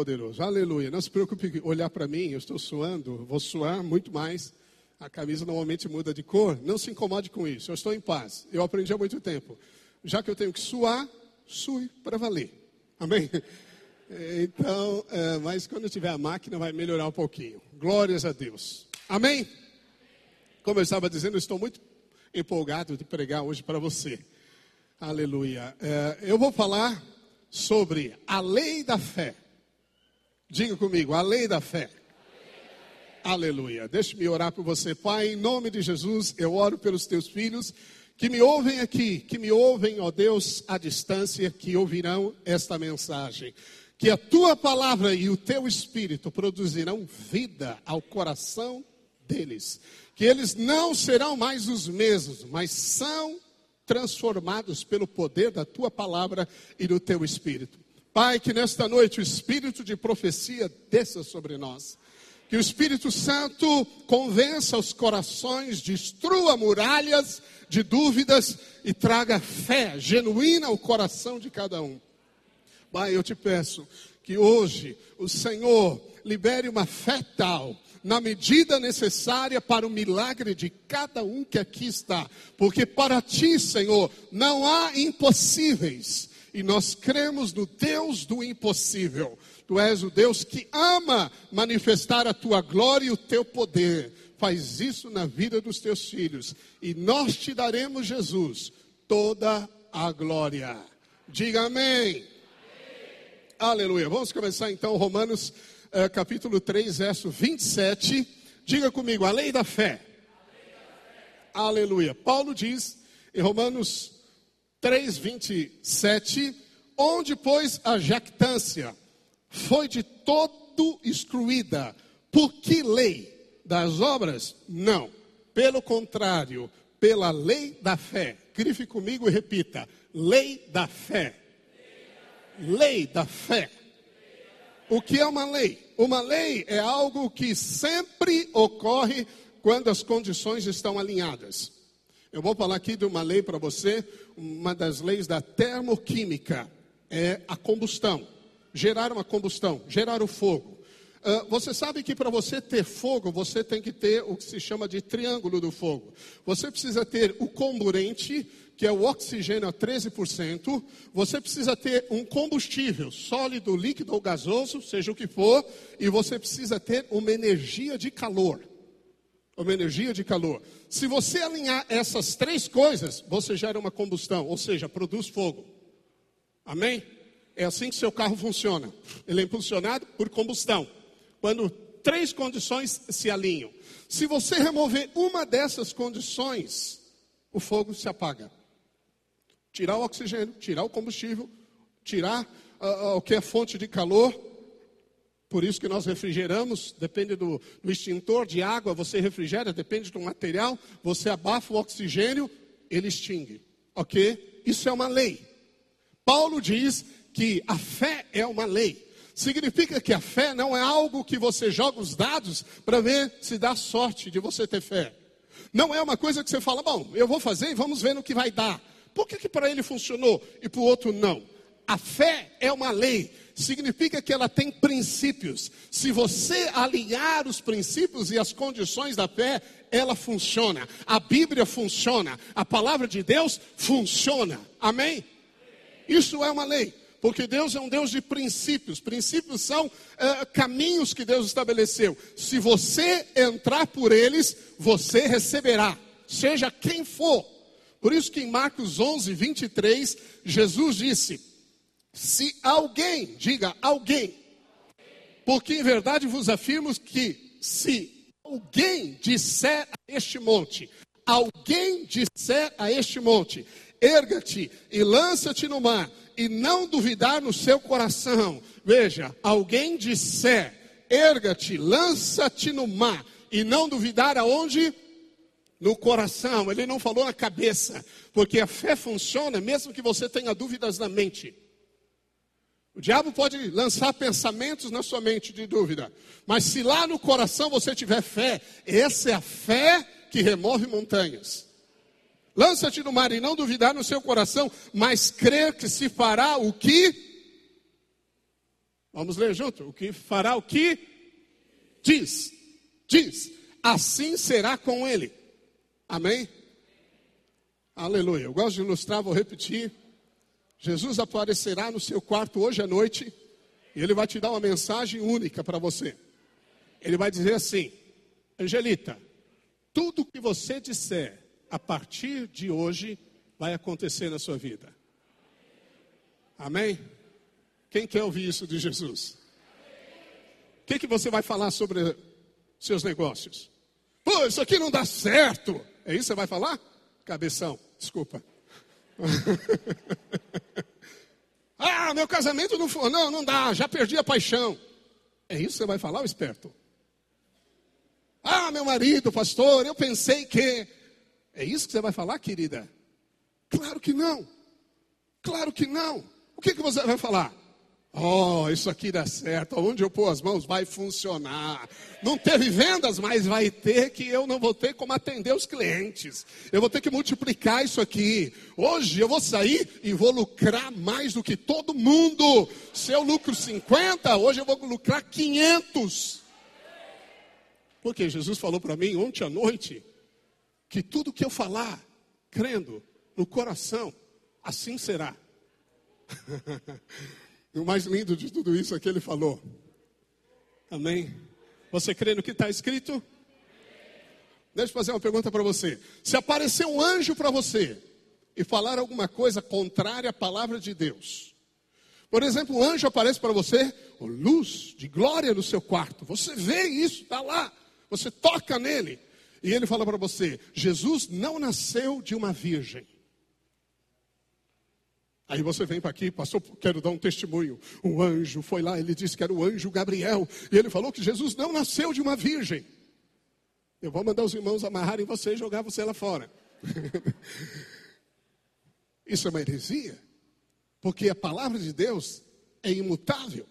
Poderoso, aleluia. Não se preocupe olhar para mim, eu estou suando, vou suar muito mais. A camisa normalmente muda de cor. Não se incomode com isso, eu estou em paz. Eu aprendi há muito tempo. Já que eu tenho que suar, sue para valer. Amém? Então, é, mas quando tiver a máquina vai melhorar um pouquinho. Glórias a Deus. Amém? Como eu estava dizendo, eu estou muito empolgado de pregar hoje para você. Aleluia. É, eu vou falar sobre a lei da fé. Diga comigo, a lei da fé. Aleluia. Deixe-me orar por você, Pai, em nome de Jesus, eu oro pelos teus filhos que me ouvem aqui, que me ouvem, ó Deus, à distância, que ouvirão esta mensagem que a tua palavra e o teu espírito produzirão vida ao coração deles, que eles não serão mais os mesmos, mas são transformados pelo poder da tua palavra e do teu espírito. Pai, que nesta noite o espírito de profecia desça sobre nós. Que o Espírito Santo convença os corações, destrua muralhas de dúvidas e traga fé genuína ao coração de cada um. Pai, eu te peço que hoje o Senhor libere uma fé tal, na medida necessária para o milagre de cada um que aqui está, porque para ti, Senhor, não há impossíveis, e nós cremos no Deus do impossível. Tu és o Deus que ama manifestar a tua glória e o teu poder. Faz isso na vida dos teus filhos, e nós te daremos, Jesus, toda a glória. Diga amém. Aleluia. Vamos começar então Romanos uh, capítulo 3, verso 27. Diga comigo, a lei da fé. Lei da fé. Aleluia. Paulo diz em Romanos 3, 27, onde, pois, a jactância foi de todo excluída. Por que lei? Das obras? Não. Pelo contrário, pela lei da fé. Grife comigo e repita: lei da fé lei da fé. O que é uma lei? Uma lei é algo que sempre ocorre quando as condições estão alinhadas. Eu vou falar aqui de uma lei para você, uma das leis da termoquímica é a combustão. Gerar uma combustão, gerar o fogo. Uh, você sabe que para você ter fogo, você tem que ter o que se chama de triângulo do fogo. Você precisa ter o comburente, que é o oxigênio a 13%, você precisa ter um combustível, sólido, líquido ou gasoso, seja o que for, e você precisa ter uma energia de calor. Uma energia de calor. Se você alinhar essas três coisas, você gera uma combustão, ou seja, produz fogo. Amém? É assim que seu carro funciona. Ele é impulsionado por combustão. Quando três condições se alinham. Se você remover uma dessas condições, o fogo se apaga tirar o oxigênio, tirar o combustível, tirar uh, o que é fonte de calor. Por isso que nós refrigeramos, depende do, do extintor de água, você refrigera, depende do material, você abafa o oxigênio, ele extingue. Ok? Isso é uma lei. Paulo diz que a fé é uma lei. Significa que a fé não é algo que você joga os dados para ver se dá sorte de você ter fé. Não é uma coisa que você fala, bom, eu vou fazer e vamos ver no que vai dar. Por que, que para ele funcionou e para o outro não? A fé é uma lei, significa que ela tem princípios. Se você alinhar os princípios e as condições da fé, ela funciona. A Bíblia funciona, a palavra de Deus funciona. Amém? Isso é uma lei, porque Deus é um Deus de princípios. Princípios são uh, caminhos que Deus estabeleceu. Se você entrar por eles, você receberá, seja quem for. Por isso que em Marcos 11, 23, Jesus disse: Se alguém, diga alguém, porque em verdade vos afirmo que se alguém disser a este monte, alguém disser a este monte, erga-te e lança-te no mar, e não duvidar no seu coração. Veja, alguém disser, erga-te, lança-te no mar, e não duvidar aonde? no coração, ele não falou na cabeça, porque a fé funciona mesmo que você tenha dúvidas na mente. O diabo pode lançar pensamentos na sua mente de dúvida, mas se lá no coração você tiver fé, essa é a fé que remove montanhas. Lança-te no mar e não duvidar no seu coração, mas crer que se fará o que Vamos ler junto. O que fará o que diz. Diz. Assim será com ele. Amém? Aleluia. Eu gosto de ilustrar, vou repetir. Jesus aparecerá no seu quarto hoje à noite e ele vai te dar uma mensagem única para você. Ele vai dizer assim: Angelita, tudo que você disser a partir de hoje vai acontecer na sua vida. Amém? Quem quer ouvir isso de Jesus? O que, que você vai falar sobre seus negócios? Pô, isso aqui não dá certo. É isso que você vai falar? Cabeção, desculpa. ah, meu casamento não foi. Não, não dá, já perdi a paixão. É isso que você vai falar, o esperto? Ah, meu marido, pastor, eu pensei que. É isso que você vai falar, querida? Claro que não. Claro que não. O que, que você vai falar? Oh, isso aqui dá certo. Onde eu pôr as mãos vai funcionar. Não teve vendas, mas vai ter que eu não vou ter como atender os clientes. Eu vou ter que multiplicar isso aqui. Hoje eu vou sair e vou lucrar mais do que todo mundo. Se eu lucro 50, hoje eu vou lucrar 500. Porque Jesus falou para mim ontem à noite que tudo que eu falar, crendo no coração, assim será. e o mais lindo de tudo isso é que ele falou. Amém? Você crê no que está escrito? Deixa eu fazer uma pergunta para você. Se aparecer um anjo para você e falar alguma coisa contrária à palavra de Deus, por exemplo, um anjo aparece para você, luz de glória no seu quarto, você vê isso, está lá, você toca nele, e ele fala para você: Jesus não nasceu de uma virgem. Aí você vem para aqui, pastor, quero dar um testemunho. Um anjo foi lá, ele disse que era o anjo Gabriel, e ele falou que Jesus não nasceu de uma virgem. Eu vou mandar os irmãos amarrarem você e jogar você lá fora. Isso é uma heresia, porque a palavra de Deus é imutável.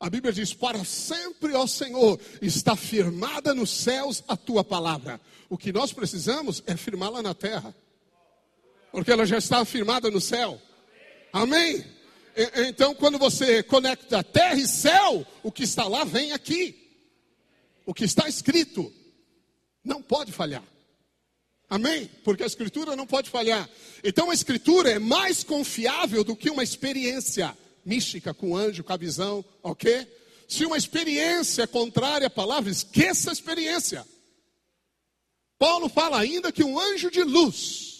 A Bíblia diz: Para sempre, ó Senhor, está firmada nos céus a tua palavra. O que nós precisamos é firmá-la na terra, porque ela já está firmada no céu. Amém? Então, quando você conecta terra e céu, o que está lá vem aqui. O que está escrito não pode falhar. Amém? Porque a escritura não pode falhar. Então, a escritura é mais confiável do que uma experiência mística com anjo, com a visão, ok? Se uma experiência é contrária à palavra, esqueça a experiência. Paulo fala ainda que um anjo de luz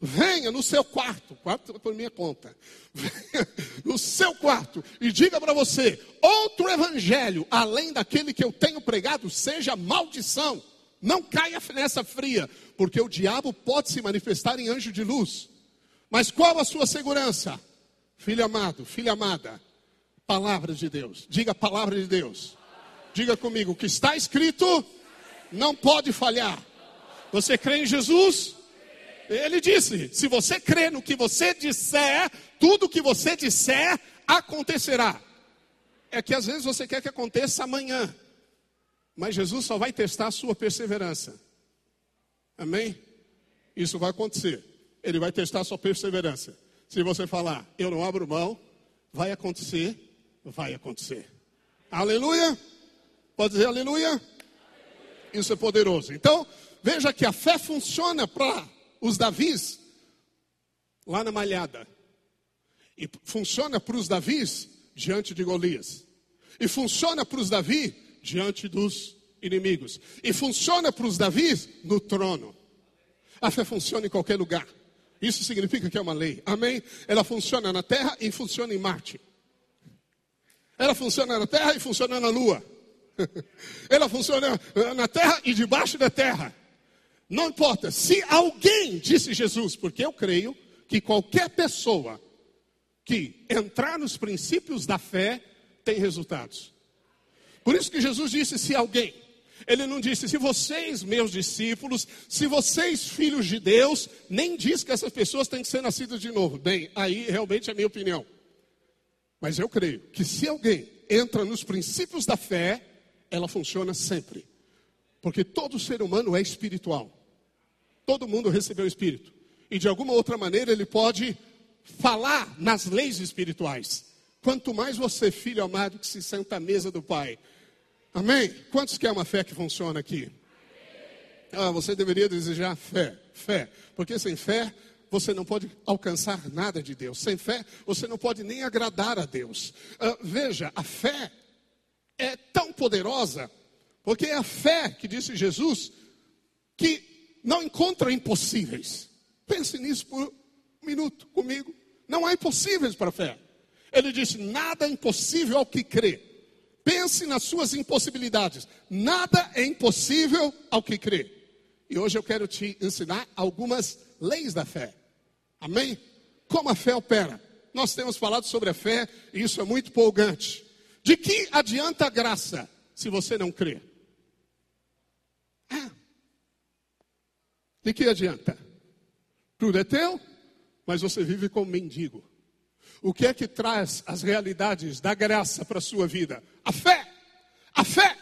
venha no seu quarto, quarto por minha conta, venha no seu quarto e diga para você: outro evangelho, além daquele que eu tenho pregado, seja maldição. Não caia nessa fria, porque o diabo pode se manifestar em anjo de luz. Mas qual a sua segurança? Filho amado, filha amada, palavra de Deus. Diga a palavra de Deus. Diga comigo, o que está escrito não pode falhar. Você crê em Jesus? Ele disse: se você crê no que você disser, tudo que você disser acontecerá. É que às vezes você quer que aconteça amanhã, mas Jesus só vai testar a sua perseverança. Amém? Isso vai acontecer. Ele vai testar a sua perseverança. Se você falar, eu não abro mão, vai acontecer, vai acontecer. Aleluia? Pode dizer aleluia? Isso é poderoso. Então, veja que a fé funciona para os Davis lá na malhada. E funciona para os Davis diante de Golias. E funciona para os Davi diante dos inimigos. E funciona para os Davis no trono. A fé funciona em qualquer lugar. Isso significa que é uma lei. Amém? Ela funciona na Terra e funciona em Marte. Ela funciona na Terra e funciona na Lua. Ela funciona na Terra e debaixo da Terra. Não importa. Se alguém, disse Jesus, porque eu creio que qualquer pessoa que entrar nos princípios da fé tem resultados. Por isso que Jesus disse: se alguém. Ele não disse, se vocês, meus discípulos, se vocês, filhos de Deus, nem diz que essas pessoas têm que ser nascidas de novo. Bem, aí realmente é minha opinião. Mas eu creio que se alguém entra nos princípios da fé, ela funciona sempre. Porque todo ser humano é espiritual. Todo mundo recebeu o Espírito. E de alguma outra maneira ele pode falar nas leis espirituais. Quanto mais você, filho amado, que se senta à mesa do Pai. Amém? Quantos querem uma fé que funciona aqui? Ah, você deveria desejar fé, fé. Porque sem fé, você não pode alcançar nada de Deus. Sem fé, você não pode nem agradar a Deus. Ah, veja, a fé é tão poderosa, porque é a fé que disse Jesus, que não encontra impossíveis. Pense nisso por um minuto comigo. Não há impossíveis para a fé. Ele disse: nada é impossível ao que crê. Pense nas suas impossibilidades. Nada é impossível ao que crê. E hoje eu quero te ensinar algumas leis da fé. Amém? Como a fé opera. Nós temos falado sobre a fé e isso é muito empolgante. De que adianta a graça se você não crê? Ah. De que adianta? Tudo é teu, mas você vive como mendigo. O que é que traz as realidades da graça para a sua vida? A fé. A fé.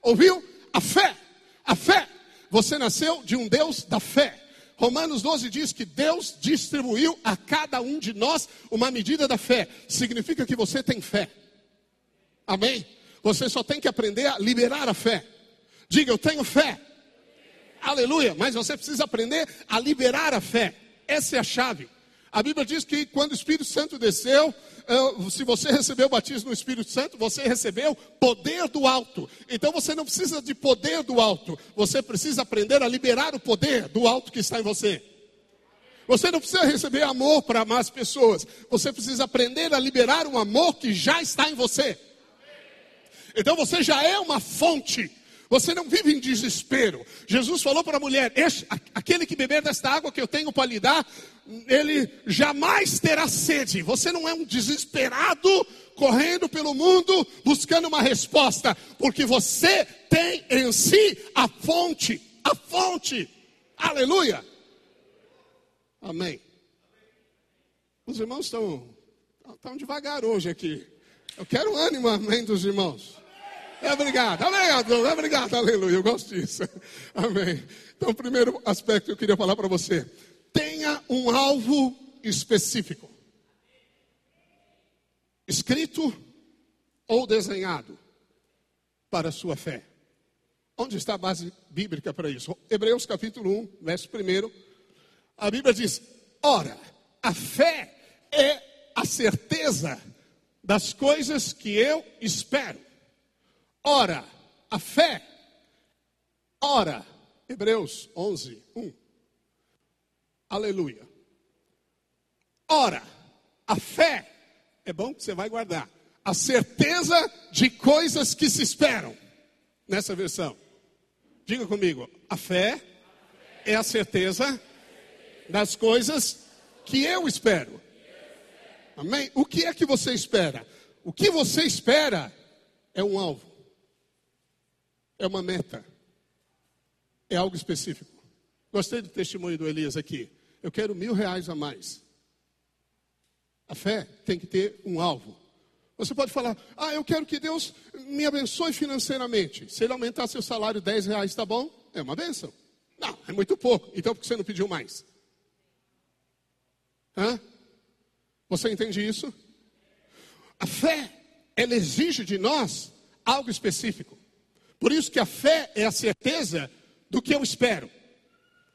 Ouviu? A fé. A fé. Você nasceu de um Deus da fé. Romanos 12 diz que Deus distribuiu a cada um de nós uma medida da fé. Significa que você tem fé. Amém? Você só tem que aprender a liberar a fé. Diga, eu tenho fé. Aleluia. Mas você precisa aprender a liberar a fé. Essa é a chave. A Bíblia diz que quando o Espírito Santo desceu, eh, se você recebeu o batismo no Espírito Santo, você recebeu poder do alto. Então você não precisa de poder do alto, você precisa aprender a liberar o poder do alto que está em você. Você não precisa receber amor para amar as pessoas, você precisa aprender a liberar um amor que já está em você. Então você já é uma fonte você não vive em desespero. Jesus falou para a mulher: aquele que beber desta água que eu tenho para lhe dar, ele jamais terá sede. Você não é um desesperado correndo pelo mundo buscando uma resposta, porque você tem em si a fonte, a fonte. Aleluia. Amém. Os irmãos estão, estão devagar hoje aqui. Eu quero ânimo, amém, dos irmãos. É obrigado, obrigado, é obrigado, aleluia, eu gosto disso. Amém. Então, o primeiro aspecto que eu queria falar para você: tenha um alvo específico, escrito ou desenhado, para a sua fé. Onde está a base bíblica para isso? Hebreus capítulo 1, verso 1. A Bíblia diz: Ora, a fé é a certeza das coisas que eu espero Ora, a fé. Ora, Hebreus 11, 1. Aleluia. Ora, a fé. É bom que você vai guardar. A certeza de coisas que se esperam. Nessa versão. Diga comigo. A fé é a certeza das coisas que eu espero. Amém? O que é que você espera? O que você espera é um alvo é uma meta, é algo específico. Gostei do testemunho do Elias aqui. Eu quero mil reais a mais. A fé tem que ter um alvo. Você pode falar, ah, eu quero que Deus me abençoe financeiramente. Se ele aumentar seu salário 10 reais, está bom? É uma benção. Não, é muito pouco. Então por que você não pediu mais? Hã? Você entende isso? A fé, ela exige de nós algo específico. Por isso que a fé é a certeza do que eu espero.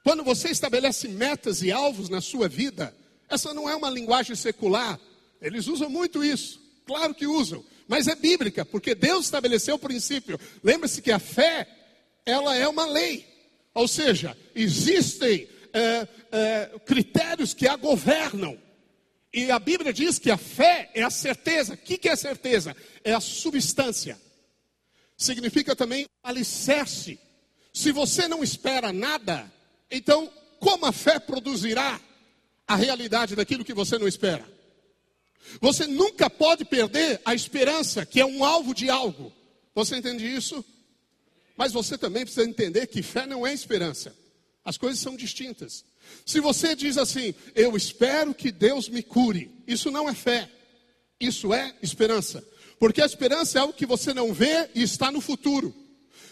Quando você estabelece metas e alvos na sua vida, essa não é uma linguagem secular. Eles usam muito isso. Claro que usam, mas é bíblica, porque Deus estabeleceu o princípio. Lembre-se que a fé, ela é uma lei. Ou seja, existem é, é, critérios que a governam. E a Bíblia diz que a fé é a certeza. O que, que é certeza? É a substância significa também alicerce. Se você não espera nada, então como a fé produzirá a realidade daquilo que você não espera? Você nunca pode perder a esperança, que é um alvo de algo. Você entende isso? Mas você também precisa entender que fé não é esperança. As coisas são distintas. Se você diz assim, eu espero que Deus me cure, isso não é fé, isso é esperança. Porque a esperança é algo que você não vê e está no futuro.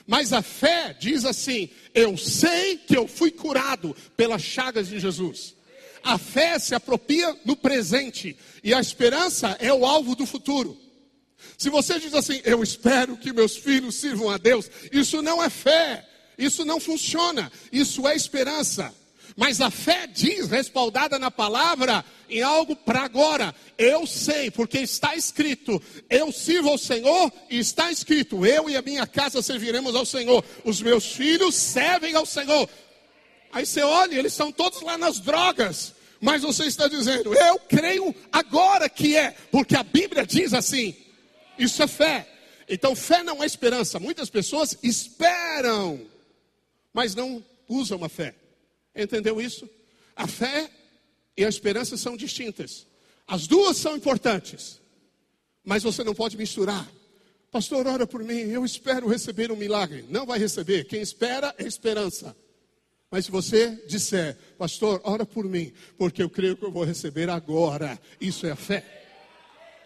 Mas a fé diz assim: eu sei que eu fui curado pelas chagas de Jesus. A fé se apropria no presente e a esperança é o alvo do futuro. Se você diz assim, eu espero que meus filhos sirvam a Deus, isso não é fé, isso não funciona, isso é esperança. Mas a fé diz, respaldada na palavra, em algo para agora. Eu sei, porque está escrito: eu sirvo ao Senhor, e está escrito: eu e a minha casa serviremos ao Senhor. Os meus filhos servem ao Senhor. Aí você olha, eles estão todos lá nas drogas. Mas você está dizendo, eu creio agora que é, porque a Bíblia diz assim. Isso é fé. Então, fé não é esperança. Muitas pessoas esperam, mas não usam a fé. Entendeu isso? A fé e a esperança são distintas. As duas são importantes, mas você não pode misturar. Pastor, ora por mim, eu espero receber um milagre. Não vai receber. Quem espera é esperança. Mas se você disser, pastor, ora por mim, porque eu creio que eu vou receber agora, isso é a fé.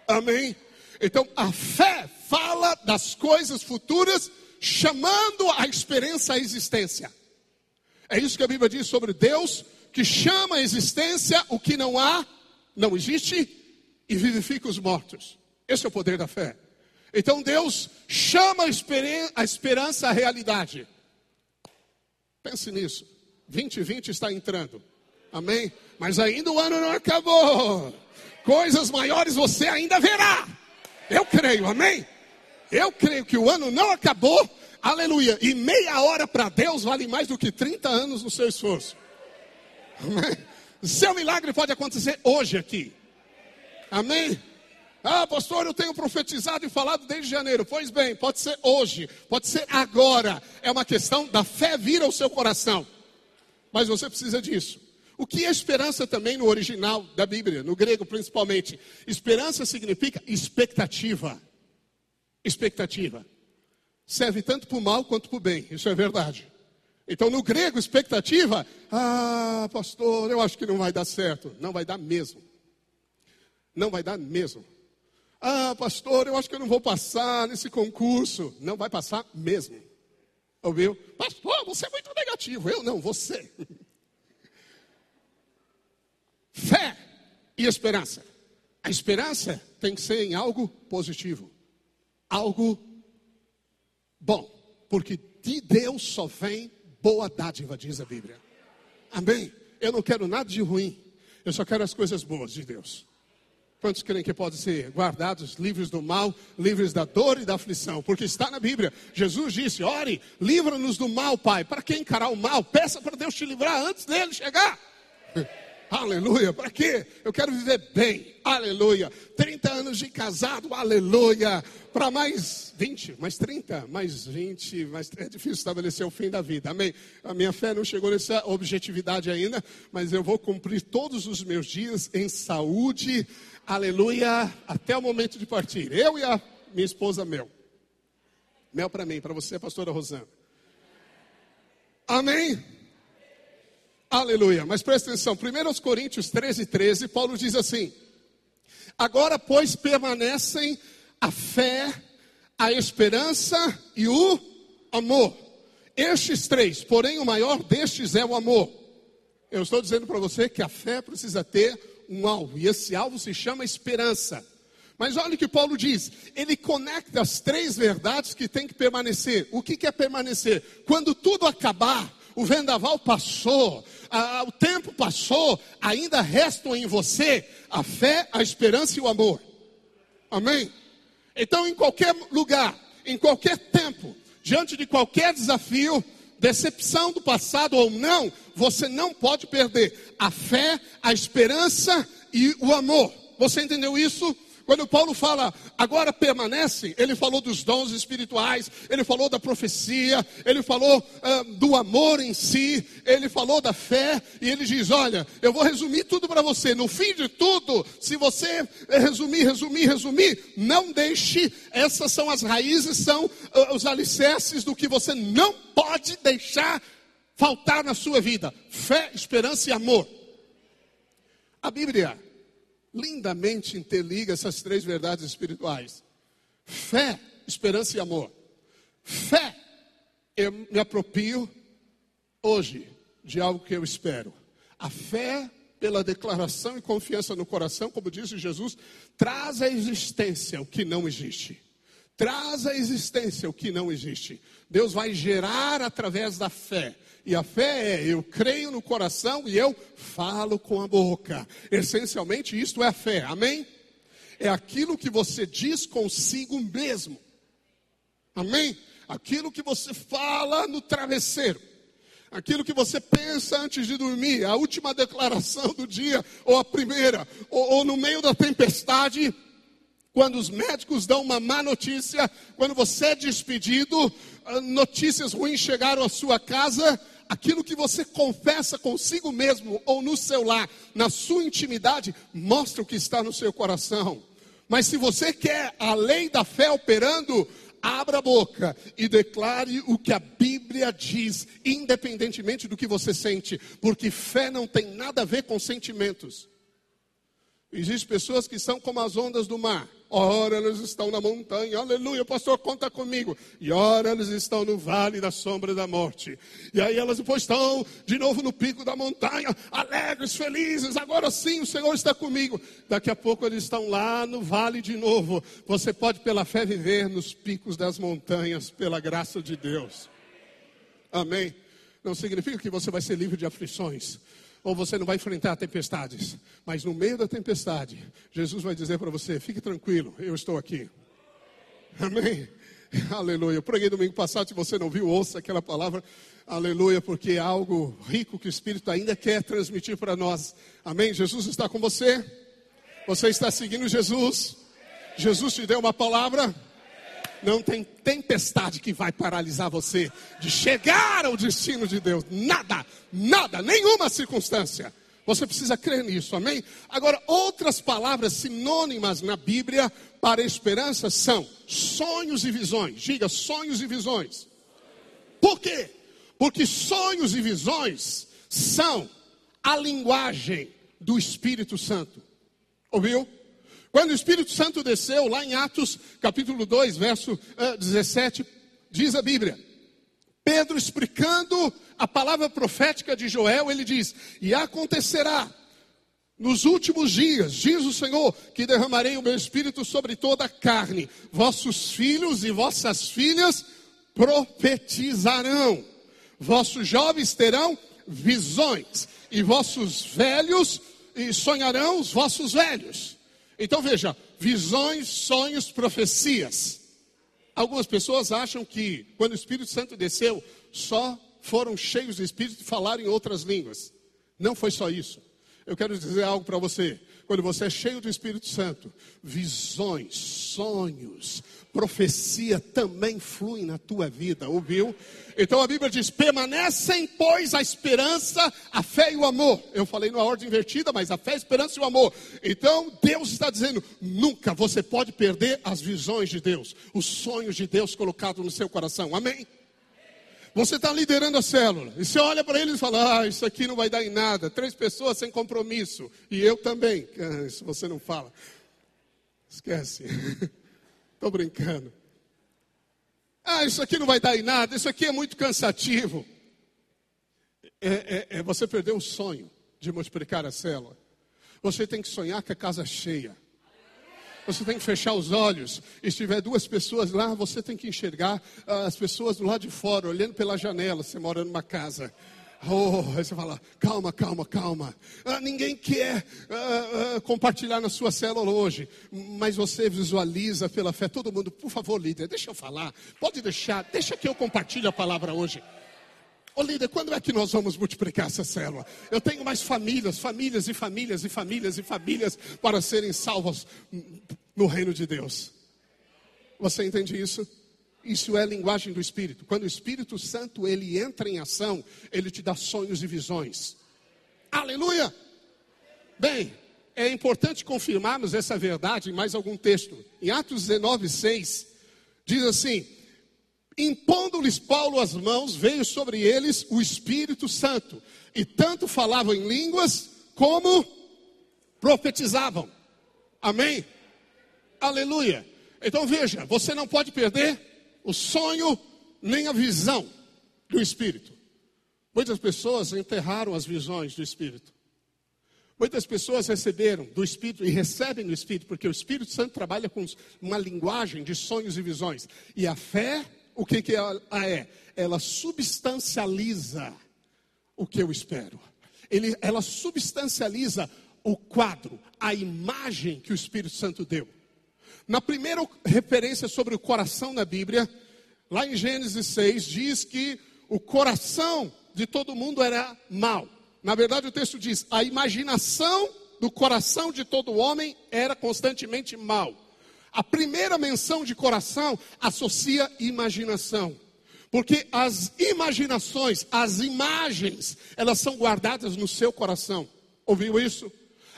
Amém? Então, a fé fala das coisas futuras, chamando a experiência à existência. É isso que a Bíblia diz sobre Deus, que chama a existência o que não há, não existe, e vivifica os mortos. Esse é o poder da fé. Então Deus chama a esperança à realidade. Pense nisso. 2020 está entrando. Amém? Mas ainda o ano não acabou. Coisas maiores você ainda verá. Eu creio, amém? Eu creio que o ano não acabou Aleluia. E meia hora para Deus vale mais do que 30 anos no seu esforço. Seu milagre pode acontecer hoje aqui. Amém? Ah, pastor, eu tenho profetizado e falado desde janeiro. Pois bem, pode ser hoje, pode ser agora. É uma questão da fé vir ao seu coração. Mas você precisa disso. O que é esperança também no original da Bíblia, no grego principalmente? Esperança significa expectativa. Expectativa serve tanto para o mal quanto para o bem, isso é verdade. Então, no grego, expectativa, ah, pastor, eu acho que não vai dar certo. Não vai dar mesmo. Não vai dar mesmo. Ah, pastor, eu acho que eu não vou passar nesse concurso. Não vai passar mesmo. Ouviu? Pastor, você é muito negativo. Eu não, você. Fé e esperança. A esperança tem que ser em algo positivo, algo bom, porque de Deus só vem boa dádiva, diz a Bíblia. Amém? Eu não quero nada de ruim, eu só quero as coisas boas de Deus. Quantos creem que podem ser guardados, livres do mal, livres da dor e da aflição? Porque está na Bíblia. Jesus disse: Ore, livra-nos do mal, Pai. Para quem encarar o mal, peça para Deus te livrar antes dele chegar. Aleluia. Para quê? Eu quero viver bem. Aleluia. 30 anos de casado. Aleluia. Para mais 20, mais 30, mais 20, mais é difícil estabelecer o fim da vida. Amém. A minha fé não chegou nessa objetividade ainda, mas eu vou cumprir todos os meus dias em saúde. Aleluia, até o momento de partir. Eu e a minha esposa Mel. Mel para mim, para você, pastora Rosana. Amém. Aleluia. Mas presta atenção, 1 Coríntios 13, 13, Paulo diz assim: Agora, pois, permanecem a fé, a esperança e o amor. Estes três, porém, o maior destes é o amor. Eu estou dizendo para você que a fé precisa ter um alvo, e esse alvo se chama esperança. Mas olha o que Paulo diz: ele conecta as três verdades que tem que permanecer. O que, que é permanecer? Quando tudo acabar, o vendaval passou, a, o tempo passou, ainda restam em você a fé, a esperança e o amor. Amém? Então, em qualquer lugar, em qualquer tempo, diante de qualquer desafio, decepção do passado ou não, você não pode perder a fé, a esperança e o amor. Você entendeu isso? Quando Paulo fala, agora permanece, ele falou dos dons espirituais, ele falou da profecia, ele falou uh, do amor em si, ele falou da fé, e ele diz: Olha, eu vou resumir tudo para você. No fim de tudo, se você resumir, resumir, resumir, não deixe, essas são as raízes, são uh, os alicerces do que você não pode deixar faltar na sua vida: fé, esperança e amor. A Bíblia lindamente interliga essas três verdades espirituais: fé, esperança e amor. Fé, eu me aproprio hoje de algo que eu espero. A fé pela declaração e confiança no coração, como disse Jesus, traz à existência o que não existe. Traz à existência o que não existe. Deus vai gerar através da fé. E a fé é eu creio no coração e eu falo com a boca. Essencialmente, isto é a fé. Amém? É aquilo que você diz consigo mesmo. Amém? Aquilo que você fala no travesseiro aquilo que você pensa antes de dormir, a última declaração do dia, ou a primeira, ou, ou, no meio da tempestade, quando os médicos dão uma má notícia, quando você é despedido, ah, notícias ruins chegaram à sua casa, aquilo que você confessa consigo mesmo ou no seu lar, na sua intimidade, mostra o que está no seu coração. Mas se você quer a lei da fé operando, abra a boca e declare o que a Bíblia diz, independentemente do que você sente, porque fé não tem nada a ver com sentimentos. Existem pessoas que são como as ondas do mar. Ora, elas estão na montanha, aleluia, pastor, conta comigo. E ora, elas estão no vale da sombra da morte. E aí elas depois estão de novo no pico da montanha, alegres, felizes. Agora sim, o Senhor está comigo. Daqui a pouco eles estão lá no vale de novo. Você pode, pela fé, viver nos picos das montanhas, pela graça de Deus. Amém. Não significa que você vai ser livre de aflições ou você não vai enfrentar tempestades. Mas no meio da tempestade, Jesus vai dizer para você: fique tranquilo, eu estou aqui. Amém? Aleluia. Eu preguei domingo passado, se você não viu, ouça aquela palavra. Aleluia, porque é algo rico que o Espírito ainda quer transmitir para nós. Amém? Jesus está com você? Você está seguindo Jesus? Jesus te deu uma palavra? Não tem tempestade que vai paralisar você de chegar ao destino de Deus. Nada, nada, nenhuma circunstância. Você precisa crer nisso, amém? Agora, outras palavras sinônimas na Bíblia para esperança são sonhos e visões. Diga, sonhos e visões. Por quê? Porque sonhos e visões são a linguagem do Espírito Santo. Ouviu? Quando o Espírito Santo desceu, lá em Atos capítulo 2, verso uh, eh, 17, diz a Bíblia. Pedro explicando a palavra profética de Joel, ele diz: E acontecerá nos últimos dias, diz o Senhor, que derramarei o meu espírito sobre toda a carne. Vossos filhos e vossas filhas profetizarão. Vossos jovens terão visões, e vossos velhos e sonharão os vossos velhos. Então veja, visões, sonhos, profecias. Algumas pessoas acham que quando o Espírito Santo desceu, só foram cheios de Espírito e falaram em outras línguas. Não foi só isso. Eu quero dizer algo para você. Quando você é cheio do Espírito Santo, visões, sonhos, profecia também fluem na tua vida, ouviu? Então a Bíblia diz: permanecem, pois, a esperança, a fé e o amor. Eu falei numa ordem invertida, mas a fé, a esperança e o amor. Então Deus está dizendo: nunca você pode perder as visões de Deus, os sonhos de Deus colocados no seu coração. Amém? Você está liderando a célula. E você olha para eles e fala: Ah, isso aqui não vai dar em nada. Três pessoas sem compromisso. E eu também. Ah, isso você não fala. Esquece. Estou brincando. Ah, isso aqui não vai dar em nada. Isso aqui é muito cansativo. É, é, é você perdeu o sonho de multiplicar a célula. Você tem que sonhar com a casa cheia. Você tem que fechar os olhos. E se tiver duas pessoas lá, você tem que enxergar ah, as pessoas do lado de fora, olhando pela janela. Você mora numa casa. Oh, aí você fala, calma, calma, calma. Ah, ninguém quer ah, ah, compartilhar na sua célula hoje, mas você visualiza pela fé. Todo mundo, por favor, líder, deixa eu falar. Pode deixar, deixa que eu compartilhe a palavra hoje. Ô líder, quando é que nós vamos multiplicar essa célula? Eu tenho mais famílias, famílias e famílias e famílias e famílias para serem salvas no reino de Deus. Você entende isso? Isso é linguagem do Espírito. Quando o Espírito Santo ele entra em ação, ele te dá sonhos e visões. Aleluia! Bem, é importante confirmarmos essa verdade em mais algum texto. Em Atos 19, 6, diz assim: Impondo-lhes Paulo as mãos, veio sobre eles o Espírito Santo, e tanto falavam em línguas como profetizavam. Amém? Aleluia. Então veja, você não pode perder o sonho nem a visão do Espírito. Muitas pessoas enterraram as visões do Espírito. Muitas pessoas receberam do Espírito e recebem do Espírito, porque o Espírito Santo trabalha com uma linguagem de sonhos e visões. E a fé, o que, que ela é? Ela substancializa o que eu espero. Ele, ela substancializa o quadro, a imagem que o Espírito Santo deu. Na primeira referência sobre o coração na Bíblia, lá em Gênesis 6, diz que o coração de todo mundo era mau. Na verdade, o texto diz: a imaginação do coração de todo homem era constantemente mal. A primeira menção de coração associa imaginação. Porque as imaginações, as imagens, elas são guardadas no seu coração. Ouviu isso?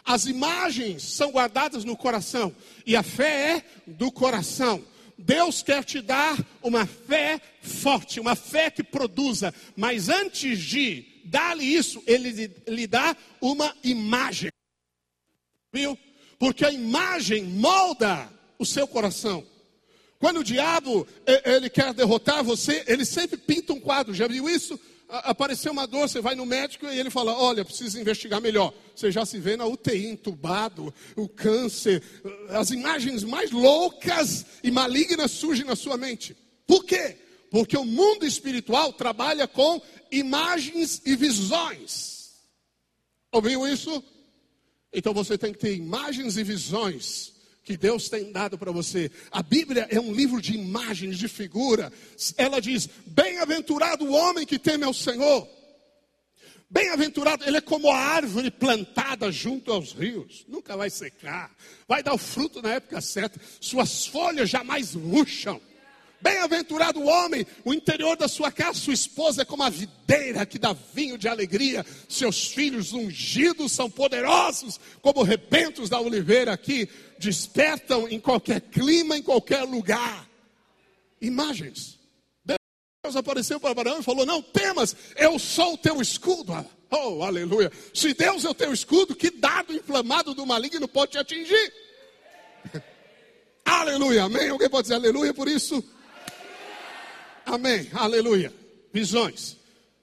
As imagens são guardadas no coração. E a fé é do coração. Deus quer te dar uma fé forte, uma fé que produza. Mas antes de dar-lhe isso, ele lhe dá uma imagem. Viu? Porque a imagem molda o seu coração. Quando o diabo ele quer derrotar você, ele sempre pinta um quadro. Já viu isso? Apareceu uma dor, você vai no médico e ele fala: Olha, precisa investigar melhor. Você já se vê na UTI, entubado, o câncer, as imagens mais loucas e malignas surgem na sua mente. Por quê? Porque o mundo espiritual trabalha com imagens e visões. Ouviu isso? Então você tem que ter imagens e visões que Deus tem dado para você. A Bíblia é um livro de imagens, de figura. Ela diz: Bem-aventurado o homem que teme ao Senhor. Bem-aventurado, ele é como a árvore plantada junto aos rios, nunca vai secar, vai dar o fruto na época certa, suas folhas jamais murcham. Bem-aventurado o homem, o interior da sua casa, sua esposa é como a videira que dá vinho de alegria, seus filhos ungidos são poderosos, como rebentos da oliveira que despertam em qualquer clima, em qualquer lugar. Imagens. Deus apareceu para Abraão e falou: Não temas, eu sou o teu escudo. Oh, aleluia. Se Deus é o teu escudo, que dado inflamado do maligno pode te atingir? aleluia, amém? Alguém pode dizer aleluia por isso? Amém, aleluia. Visões.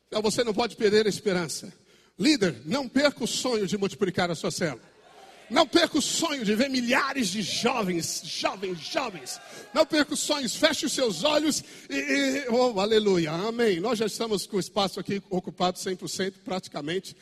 Então você não pode perder a esperança. Líder, não perca o sonho de multiplicar a sua célula. Não perca o sonho de ver milhares de jovens, jovens, jovens. Não perca os sonhos, feche os seus olhos e, e oh, aleluia, amém. Nós já estamos com o espaço aqui ocupado 100% praticamente.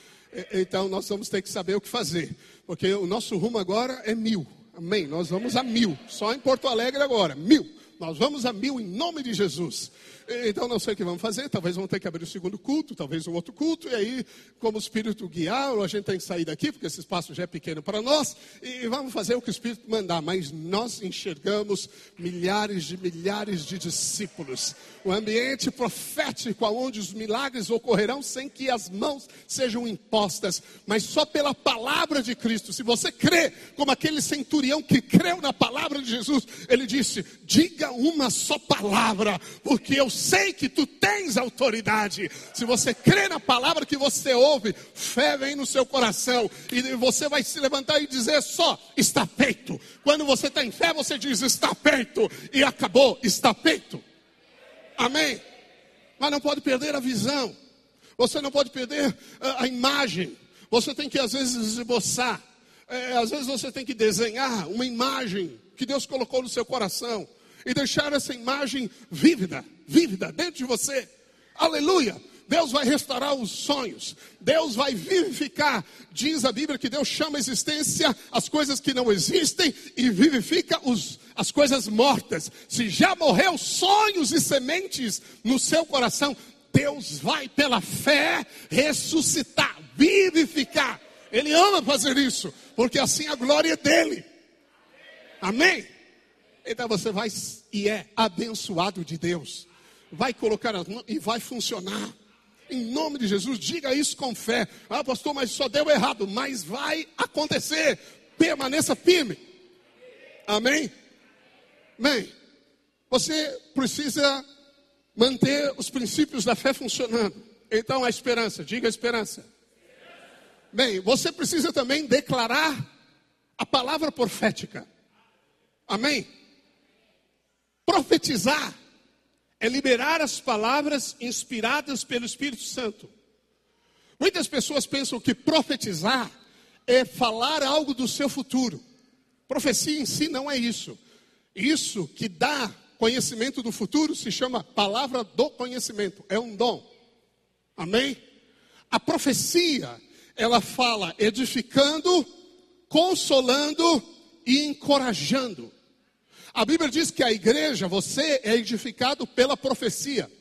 Então nós vamos ter que saber o que fazer, porque o nosso rumo agora é mil, amém. Nós vamos a mil, só em Porto Alegre agora, mil. Nós vamos a mil em nome de Jesus. Então não sei o que vamos fazer, talvez vamos ter que abrir o segundo culto, talvez um outro culto, e aí, como o Espírito guiar, a gente tem que sair daqui, porque esse espaço já é pequeno para nós, e vamos fazer o que o Espírito mandar. Mas nós enxergamos milhares de milhares de discípulos. O ambiente profético, onde os milagres ocorrerão sem que as mãos sejam impostas, mas só pela palavra de Cristo. Se você crê, como aquele centurião que creu na palavra de Jesus, ele disse: diga uma só palavra, porque eu sei que tu tens autoridade. Se você crê na palavra que você ouve, fé vem no seu coração e você vai se levantar e dizer só: está feito. Quando você está em fé, você diz: está feito e acabou, está feito. Amém. Mas não pode perder a visão. Você não pode perder a, a imagem. Você tem que às vezes esboçar. É, às vezes você tem que desenhar uma imagem que Deus colocou no seu coração e deixar essa imagem vívida, vívida dentro de você. Aleluia! Deus vai restaurar os sonhos, Deus vai vivificar. Diz a Bíblia que Deus chama a existência as coisas que não existem e vivifica os, as coisas mortas. Se já morreu sonhos e sementes no seu coração, Deus vai pela fé ressuscitar, vivificar. Ele ama fazer isso, porque assim a glória é dele. Amém? Então você vai e é abençoado de Deus. Vai colocar as mãos e vai funcionar. Em nome de Jesus, diga isso com fé. Ah, pastor, mas só deu errado. Mas vai acontecer. Permaneça firme. Amém? Amém. Você precisa manter os princípios da fé funcionando. Então, a esperança, diga a esperança. Bem, você precisa também declarar a palavra profética. Amém? Profetizar é liberar as palavras inspiradas pelo Espírito Santo. Muitas pessoas pensam que profetizar é falar algo do seu futuro. Profecia em si não é isso. Isso que dá conhecimento do futuro se chama palavra do conhecimento, é um dom. Amém? A profecia, ela fala edificando, consolando e encorajando. A Bíblia diz que a igreja, você é edificado pela profecia.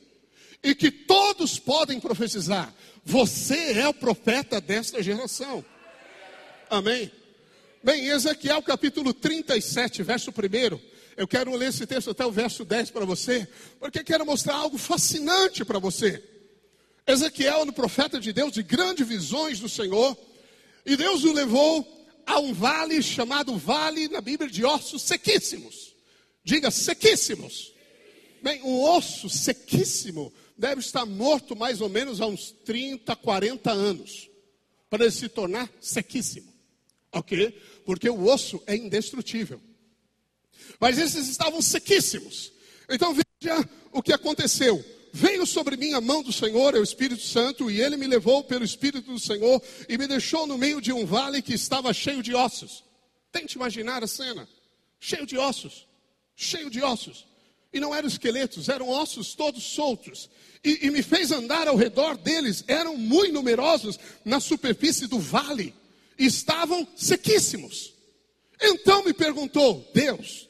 E que todos podem profetizar. Você é o profeta desta geração. Amém? Bem, Ezequiel capítulo 37, verso 1. Eu quero ler esse texto até o verso 10 para você, porque quero mostrar algo fascinante para você. Ezequiel um profeta de Deus de grandes visões do Senhor, e Deus o levou a um vale chamado Vale na Bíblia de ossos sequíssimos. Diga sequíssimos. Bem, um osso sequíssimo deve estar morto mais ou menos há uns 30, 40 anos, para ele se tornar sequíssimo. Ok? Porque o osso é indestrutível. Mas esses estavam sequíssimos. Então veja o que aconteceu. Veio sobre mim a mão do Senhor, é o Espírito Santo, e ele me levou pelo Espírito do Senhor e me deixou no meio de um vale que estava cheio de ossos. Tente imaginar a cena: cheio de ossos cheio de ossos. E não eram esqueletos, eram ossos todos soltos. E, e me fez andar ao redor deles, eram muito numerosos na superfície do vale. E estavam sequíssimos. Então me perguntou: Deus,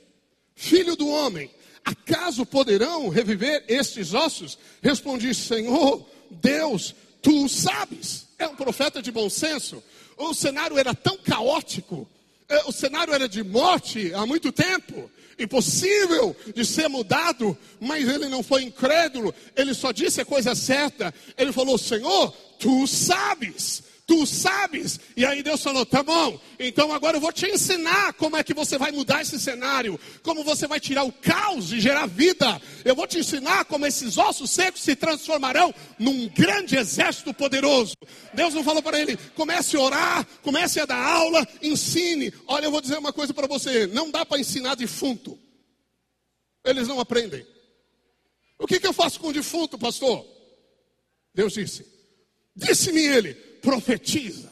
filho do homem, acaso poderão reviver estes ossos? Respondi: Senhor, Deus, tu sabes. É um profeta de bom senso. O cenário era tão caótico, é, o cenário era de morte há muito tempo impossível de ser mudado, mas ele não foi incrédulo, ele só disse a coisa certa. Ele falou: Senhor, tu sabes, tu sabes. E aí Deus falou: tá bom, então agora eu vou te ensinar como é que você vai mudar esse cenário, como você vai tirar o caos e gerar vida. Eu vou te ensinar como esses ossos secos se transformarão num grande exército poderoso. Deus não falou para ele: comece a orar, comece a dar aula, ensine. Olha, eu vou dizer uma coisa para você: não dá para ensinar defunto, eles não aprendem. O que, que eu faço com o defunto, pastor? Deus disse: disse-me ele profetiza,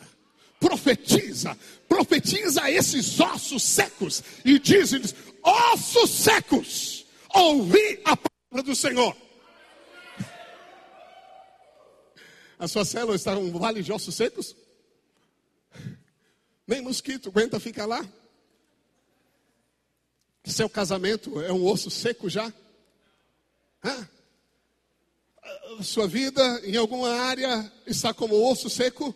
profetiza, profetiza esses ossos secos e diz-lhes: ossos secos, ouvi a palavra do Senhor. A sua célula está um vale de ossos secos? Nem mosquito aguenta ficar lá? Seu casamento é um osso seco já? Hã? Sua vida em alguma área está como osso seco,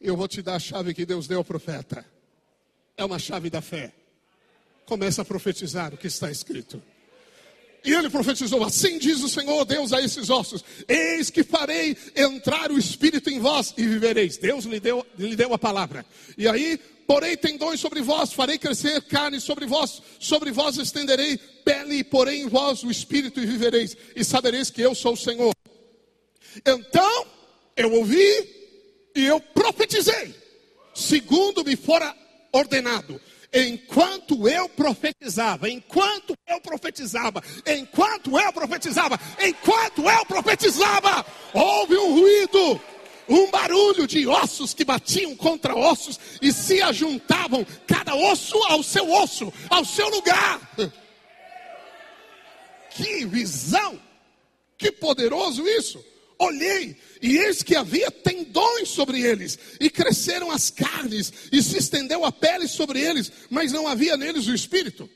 eu vou te dar a chave que Deus deu ao profeta. É uma chave da fé. Começa a profetizar o que está escrito. E ele profetizou: Assim diz o Senhor Deus a esses ossos: Eis que farei entrar o Espírito em vós e vivereis. Deus lhe deu, lhe deu a palavra. E aí, porém, tendões sobre vós, farei crescer carne sobre vós, sobre vós estenderei pele, e porém em vós o Espírito e vivereis, e sabereis que eu sou o Senhor. Então, eu ouvi e eu profetizei, segundo me fora ordenado enquanto eu profetizava, enquanto eu profetizava, enquanto eu profetizava, enquanto eu profetizava, houve um ruído, um barulho de ossos que batiam contra ossos e se ajuntavam, cada osso ao seu osso, ao seu lugar. Que visão! Que poderoso isso! Olhei, e eis que havia tendões sobre eles, e cresceram as carnes, e se estendeu a pele sobre eles, mas não havia neles o espírito.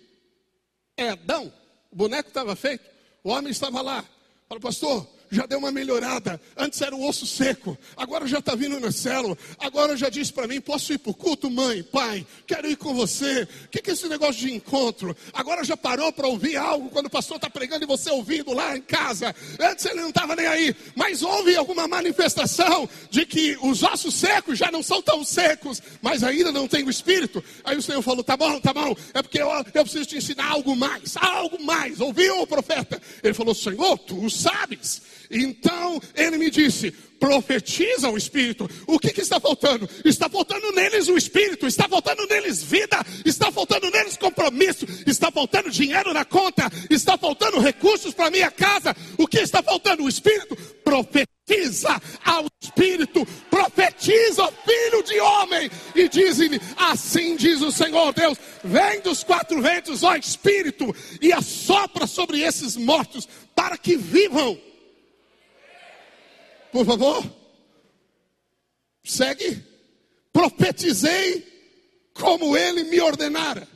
É Adão, o boneco estava feito, o homem estava lá. Fala, pastor, já deu uma melhorada. Antes era um osso seco, agora já está vindo na célula. Agora já disse para mim: posso ir para o culto, mãe, pai? Quero ir com você. O que, que é esse negócio de encontro? Agora já parou para ouvir algo quando o pastor está pregando e você ouvindo lá em casa. Antes ele não estava nem aí, mas houve alguma manifestação de que os ossos secos já não são tão secos, mas ainda não tem o espírito. Aí o Senhor falou: tá bom, tá bom, é porque eu, eu preciso te ensinar algo mais, algo mais. Ouviu o profeta? Ele falou: Senhor, tu sabes. Então ele me disse: profetiza o Espírito. O que, que, está faltando? Está faltando neles o Espírito, está faltando neles vida, está faltando neles compromisso, está faltando dinheiro na conta, está faltando recursos para minha casa. O que está faltando? O Espírito. Profetiza ao Espírito, profetiza ao Filho de homem e dizem-lhe: Assim diz o Senhor Deus: Vem dos quatro ventos, ó Espírito, e assopra sobre esses mortos para que vivam. Por favor, segue. Profetizei como ele me ordenara,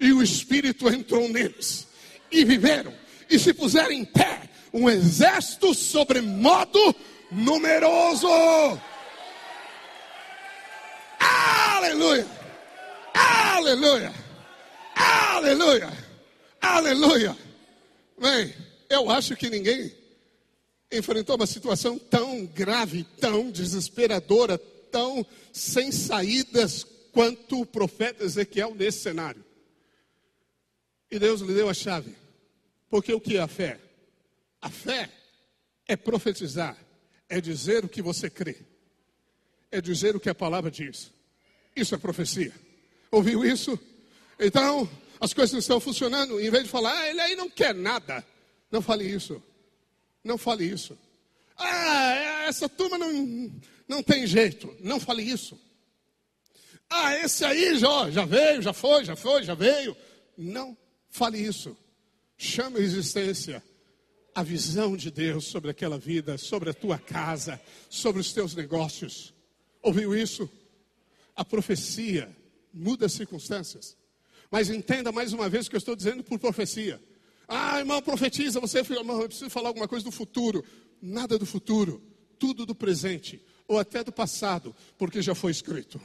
e o Espírito entrou neles, e viveram, e se puseram em pé, um exército sobremodo numeroso. Aleluia! Aleluia! Aleluia! Aleluia! Bem, eu acho que ninguém enfrentou uma situação tão grave, tão desesperadora, tão sem saídas quanto o profeta Ezequiel nesse cenário. E Deus lhe deu a chave. Porque o que é a fé? A fé é profetizar, é dizer o que você crê, é dizer o que a palavra diz. Isso é profecia. Ouviu isso? Então, as coisas não estão funcionando. Em vez de falar, ah, ele aí não quer nada. Não fale isso. Não fale isso. Ah, essa turma não, não tem jeito. Não fale isso. Ah, esse aí já, já veio, já foi, já foi, já veio. Não fale isso. Chame a existência a visão de Deus sobre aquela vida, sobre a tua casa, sobre os teus negócios. Ouviu isso? A profecia muda as circunstâncias. Mas entenda mais uma vez o que eu estou dizendo por profecia. Ah, irmão, profetiza, você, irmão, eu preciso falar alguma coisa do futuro. Nada do futuro, tudo do presente, ou até do passado, porque já foi escrito.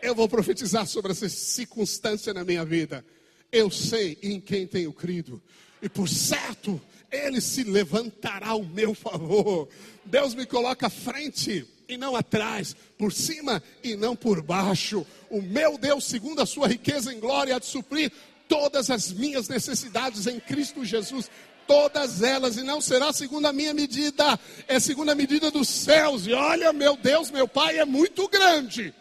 Eu vou profetizar sobre essa circunstância na minha vida. Eu sei em quem tenho crido e por certo, ele se levantará ao meu favor. Deus me coloca à frente e não atrás, por cima e não por baixo. O meu Deus, segundo a sua riqueza em glória, há de suprir todas as minhas necessidades em Cristo Jesus. Todas elas, e não será segundo a minha medida, é segundo a medida dos céus. E olha, meu Deus, meu Pai é muito grande.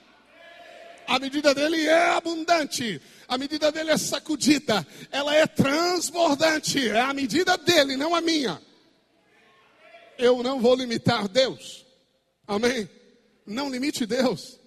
A medida dele é abundante a medida dele é sacudida, ela é transbordante, é a medida dele, não a minha. Eu não vou limitar Deus, amém? Não limite Deus,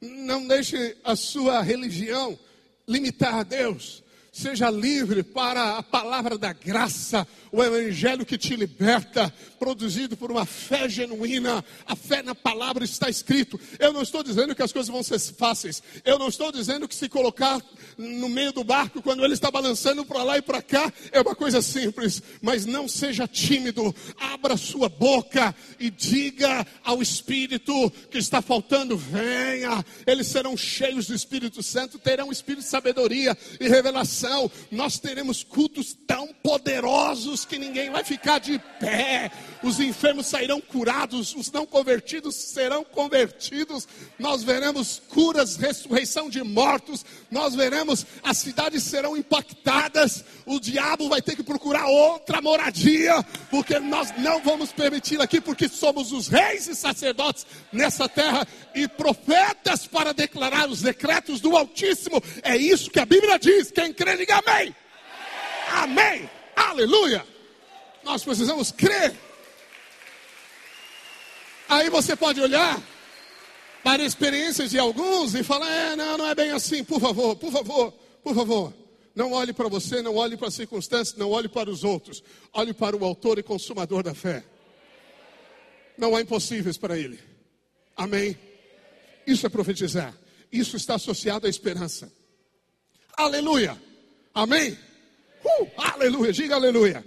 não deixe a sua religião limitar Deus. Seja livre para a palavra da graça, o evangelho que te liberta, produzido por uma fé genuína. A fé na palavra está escrito. Eu não estou dizendo que as coisas vão ser fáceis. Eu não estou dizendo que se colocar no meio do barco quando ele está balançando para lá e para cá é uma coisa simples, mas não seja tímido. Abra sua boca e diga ao espírito que está faltando, venha. Eles serão cheios do Espírito Santo, terão espírito de sabedoria e revelação nós teremos cultos tão poderosos que ninguém vai ficar de pé. Os enfermos sairão curados, os não convertidos serão convertidos. Nós veremos curas, ressurreição de mortos. Nós veremos as cidades serão impactadas. O diabo vai ter que procurar outra moradia, porque nós não vamos permitir aqui, porque somos os reis e sacerdotes nessa terra e profetas para declarar os decretos do Altíssimo. É isso que a Bíblia diz. Quem crê diga amém. amém. Amém. Aleluia. Nós precisamos crer. Aí você pode olhar para experiências de alguns e falar: é, não, não é bem assim. Por favor, por favor, por favor. Não olhe para você, não olhe para as circunstâncias, não olhe para os outros. Olhe para o autor e consumador da fé. Não há impossíveis para ele. Amém. Isso é profetizar. Isso está associado à esperança. Aleluia. Amém? Uh, aleluia, diga aleluia.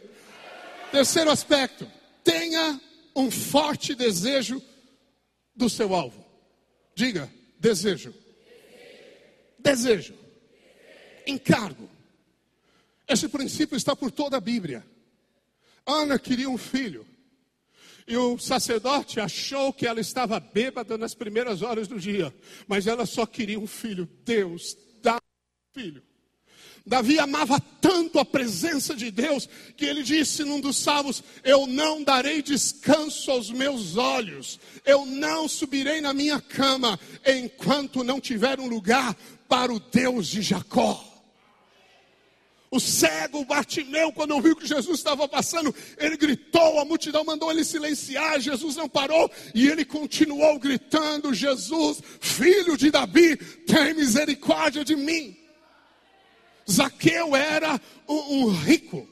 Terceiro aspecto: tenha um forte desejo do seu alvo. Diga, desejo. Desejo. Encargo. Esse princípio está por toda a Bíblia. Ana queria um filho. E o sacerdote achou que ela estava bêbada nas primeiras horas do dia. Mas ela só queria um filho. Deus dá um filho. Davi amava tanto a presença de Deus que ele disse num dos salmos: Eu não darei descanso aos meus olhos, eu não subirei na minha cama enquanto não tiver um lugar para o Deus de Jacó. O cego Bartimeu, quando ouviu que Jesus estava passando, ele gritou, a multidão mandou ele silenciar, Jesus não parou e ele continuou gritando: Jesus, filho de Davi, tem misericórdia de mim. Zaqueu era um, um rico,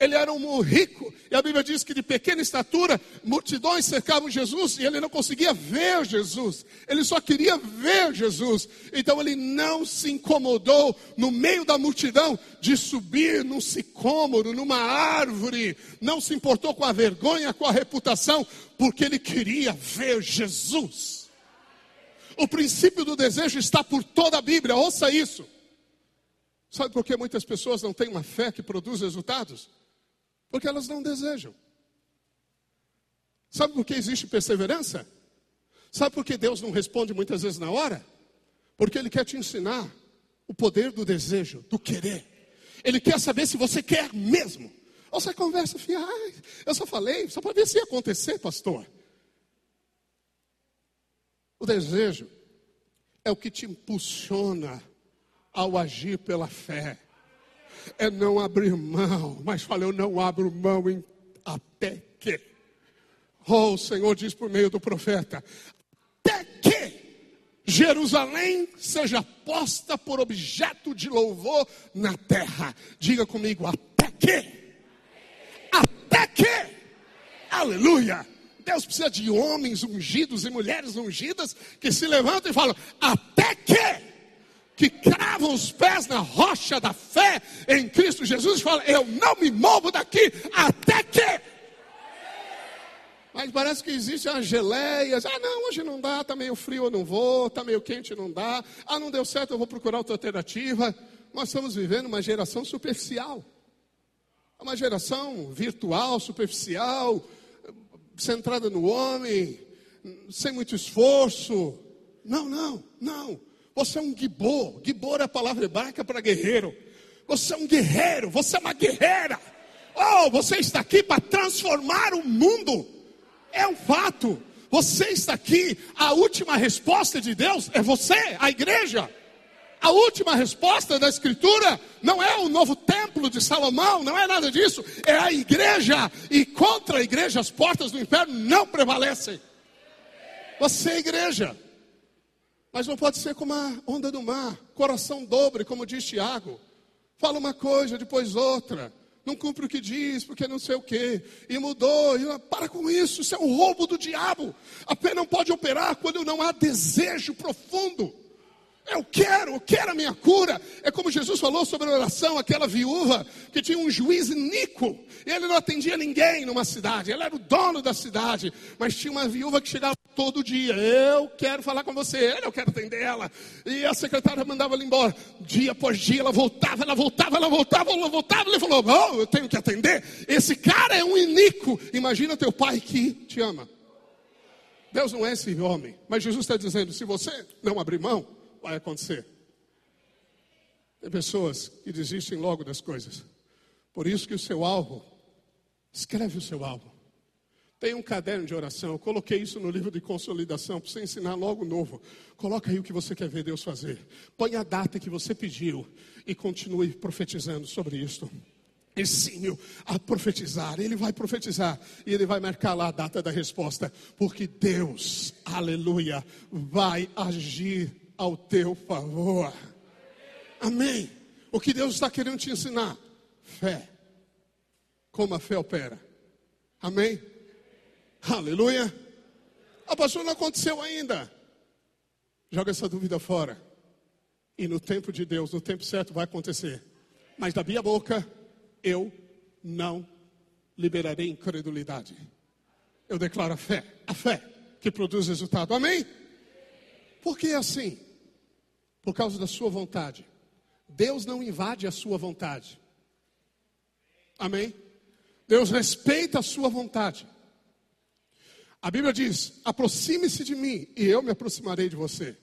ele era um rico, e a Bíblia diz que de pequena estatura, multidões cercavam Jesus e ele não conseguia ver Jesus, ele só queria ver Jesus. Então ele não se incomodou no meio da multidão de subir num sicômoro, numa árvore, não se importou com a vergonha, com a reputação, porque ele queria ver Jesus. O princípio do desejo está por toda a Bíblia, ouça isso. Sabe por que muitas pessoas não têm uma fé que produz resultados? Porque elas não desejam. Sabe por que existe perseverança? Sabe por que Deus não responde muitas vezes na hora? Porque Ele quer te ensinar o poder do desejo, do querer. Ele quer saber se você quer mesmo. Ou você conversa, filha, ah, eu só falei, só para ver se ia acontecer, pastor. O desejo é o que te impulsiona ao agir pela fé é não abrir mão. Mas fala, eu não abro mão em, até que. Oh, o Senhor diz por meio do profeta: até que Jerusalém seja posta por objeto de louvor na terra. Diga comigo, até que. Até que. Aleluia. Deus precisa de homens ungidos e mulheres ungidas que se levantam e falam: até que que cravam os pés na rocha da fé em Cristo Jesus e falam: Eu não me movo daqui até que. Mas parece que existem as geleias. Ah, não, hoje não dá, está meio frio, eu não vou, está meio quente, não dá. Ah, não deu certo, eu vou procurar outra alternativa. Nós estamos vivendo uma geração superficial. Uma geração virtual, superficial, centrada no homem, sem muito esforço. Não, não, não. Você é um gibor. Gibor é a palavra hebraica para guerreiro. Você é um guerreiro, você é uma guerreira. Oh, você está aqui para transformar o mundo. É um fato. Você está aqui. A última resposta de Deus é você, a igreja. A última resposta da Escritura não é o novo templo de Salomão, não é nada disso. É a igreja. E contra a igreja as portas do inferno não prevalecem. Você é igreja. Mas não pode ser como a onda do mar, coração dobre, como diz Tiago. Fala uma coisa, depois outra. Não cumpre o que diz, porque não sei o quê. E mudou. E, para com isso, isso é um roubo do diabo. A pena não pode operar quando não há desejo profundo. Eu quero, eu quero a minha cura. É como Jesus falou sobre a oração, aquela viúva que tinha um juiz iníquo. Ele não atendia ninguém numa cidade, ele era o dono da cidade. Mas tinha uma viúva que chegava todo dia. Eu quero falar com você, eu quero atender ela. E a secretária mandava ela embora. Dia após dia, ela voltava, ela voltava, ela voltava, ela voltava. Ele falou: Oh, eu tenho que atender. Esse cara é um iníquo. Imagina teu pai que te ama. Deus não é esse homem. Mas Jesus está dizendo: se você não abrir mão vai acontecer. Tem pessoas que desistem logo das coisas. Por isso que o seu alvo, escreve o seu alvo. Tem um caderno de oração, eu coloquei isso no livro de consolidação para você ensinar logo novo. Coloca aí o que você quer ver Deus fazer. Põe a data que você pediu e continue profetizando sobre isso. Ensine-o a profetizar. Ele vai profetizar e ele vai marcar lá a data da resposta, porque Deus, aleluia, vai agir ao teu favor. Amém. O que Deus está querendo te ensinar? Fé. Como a fé opera. Amém? Aleluia. A pastor não aconteceu ainda. Joga essa dúvida fora. E no tempo de Deus, no tempo certo, vai acontecer. Mas da minha boca, eu não liberarei incredulidade. Eu declaro a fé, a fé que produz resultado. Amém? Por que assim? Por causa da sua vontade. Deus não invade a sua vontade. Amém? Deus respeita a sua vontade. A Bíblia diz: aproxime-se de mim e eu me aproximarei de você.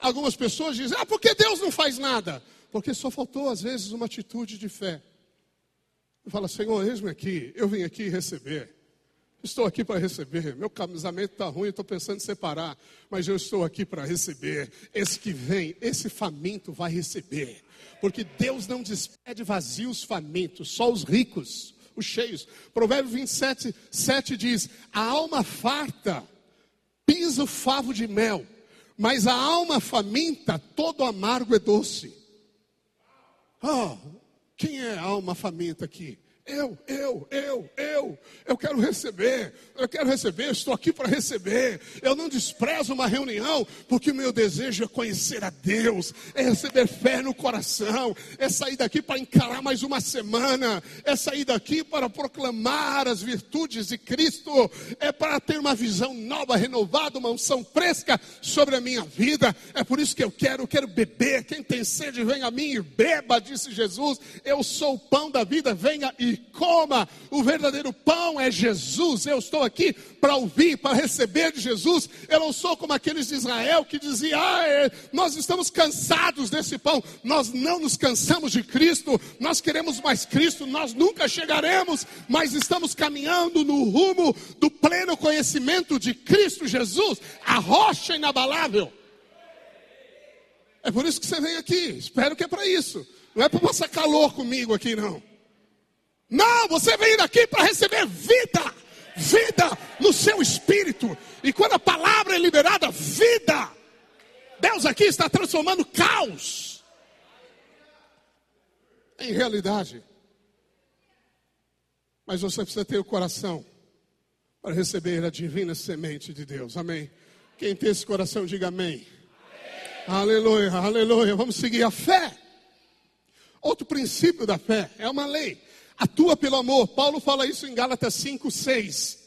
Algumas pessoas dizem: ah, por que Deus não faz nada? Porque só faltou às vezes uma atitude de fé. Fala, Senhor, eis-me aqui, eu vim aqui receber. Estou aqui para receber. Meu casamento está ruim, estou pensando em separar, mas eu estou aqui para receber. Esse que vem, esse faminto vai receber. Porque Deus não despede vazios famintos, só os ricos, os cheios. Provérbio 27, 7 diz: A alma farta pisa o favo de mel, mas a alma faminta, todo amargo é doce. Oh, quem é a alma faminta aqui? Eu, eu, eu, eu, eu quero receber, eu quero receber, estou aqui para receber. Eu não desprezo uma reunião, porque o meu desejo é conhecer a Deus, é receber fé no coração, é sair daqui para encarar mais uma semana, é sair daqui para proclamar as virtudes de Cristo, é para ter uma visão nova, renovada, uma unção fresca sobre a minha vida. É por isso que eu quero, eu quero beber. Quem tem sede, venha a mim e beba, disse Jesus. Eu sou o pão da vida, venha e coma. O verdadeiro pão é Jesus. Eu estou aqui para ouvir, para receber de Jesus. Eu não sou como aqueles de Israel que diziam: ah, é, nós estamos cansados desse pão. Nós não nos cansamos de Cristo. Nós queremos mais Cristo. Nós nunca chegaremos, mas estamos caminhando no rumo do pleno conhecimento de Cristo Jesus, a rocha inabalável. É por isso que você vem aqui. Espero que é para isso. Não é para passar calor comigo aqui, não. Não, você veio aqui para receber vida, vida no seu espírito. E quando a palavra é liberada, vida. Deus aqui está transformando caos em realidade. Mas você precisa ter o coração para receber a divina semente de Deus. Amém. Quem tem esse coração, diga amém. amém. Aleluia, aleluia. Vamos seguir a fé. Outro princípio da fé é uma lei atua pelo amor. Paulo fala isso em Gálatas 5, 6.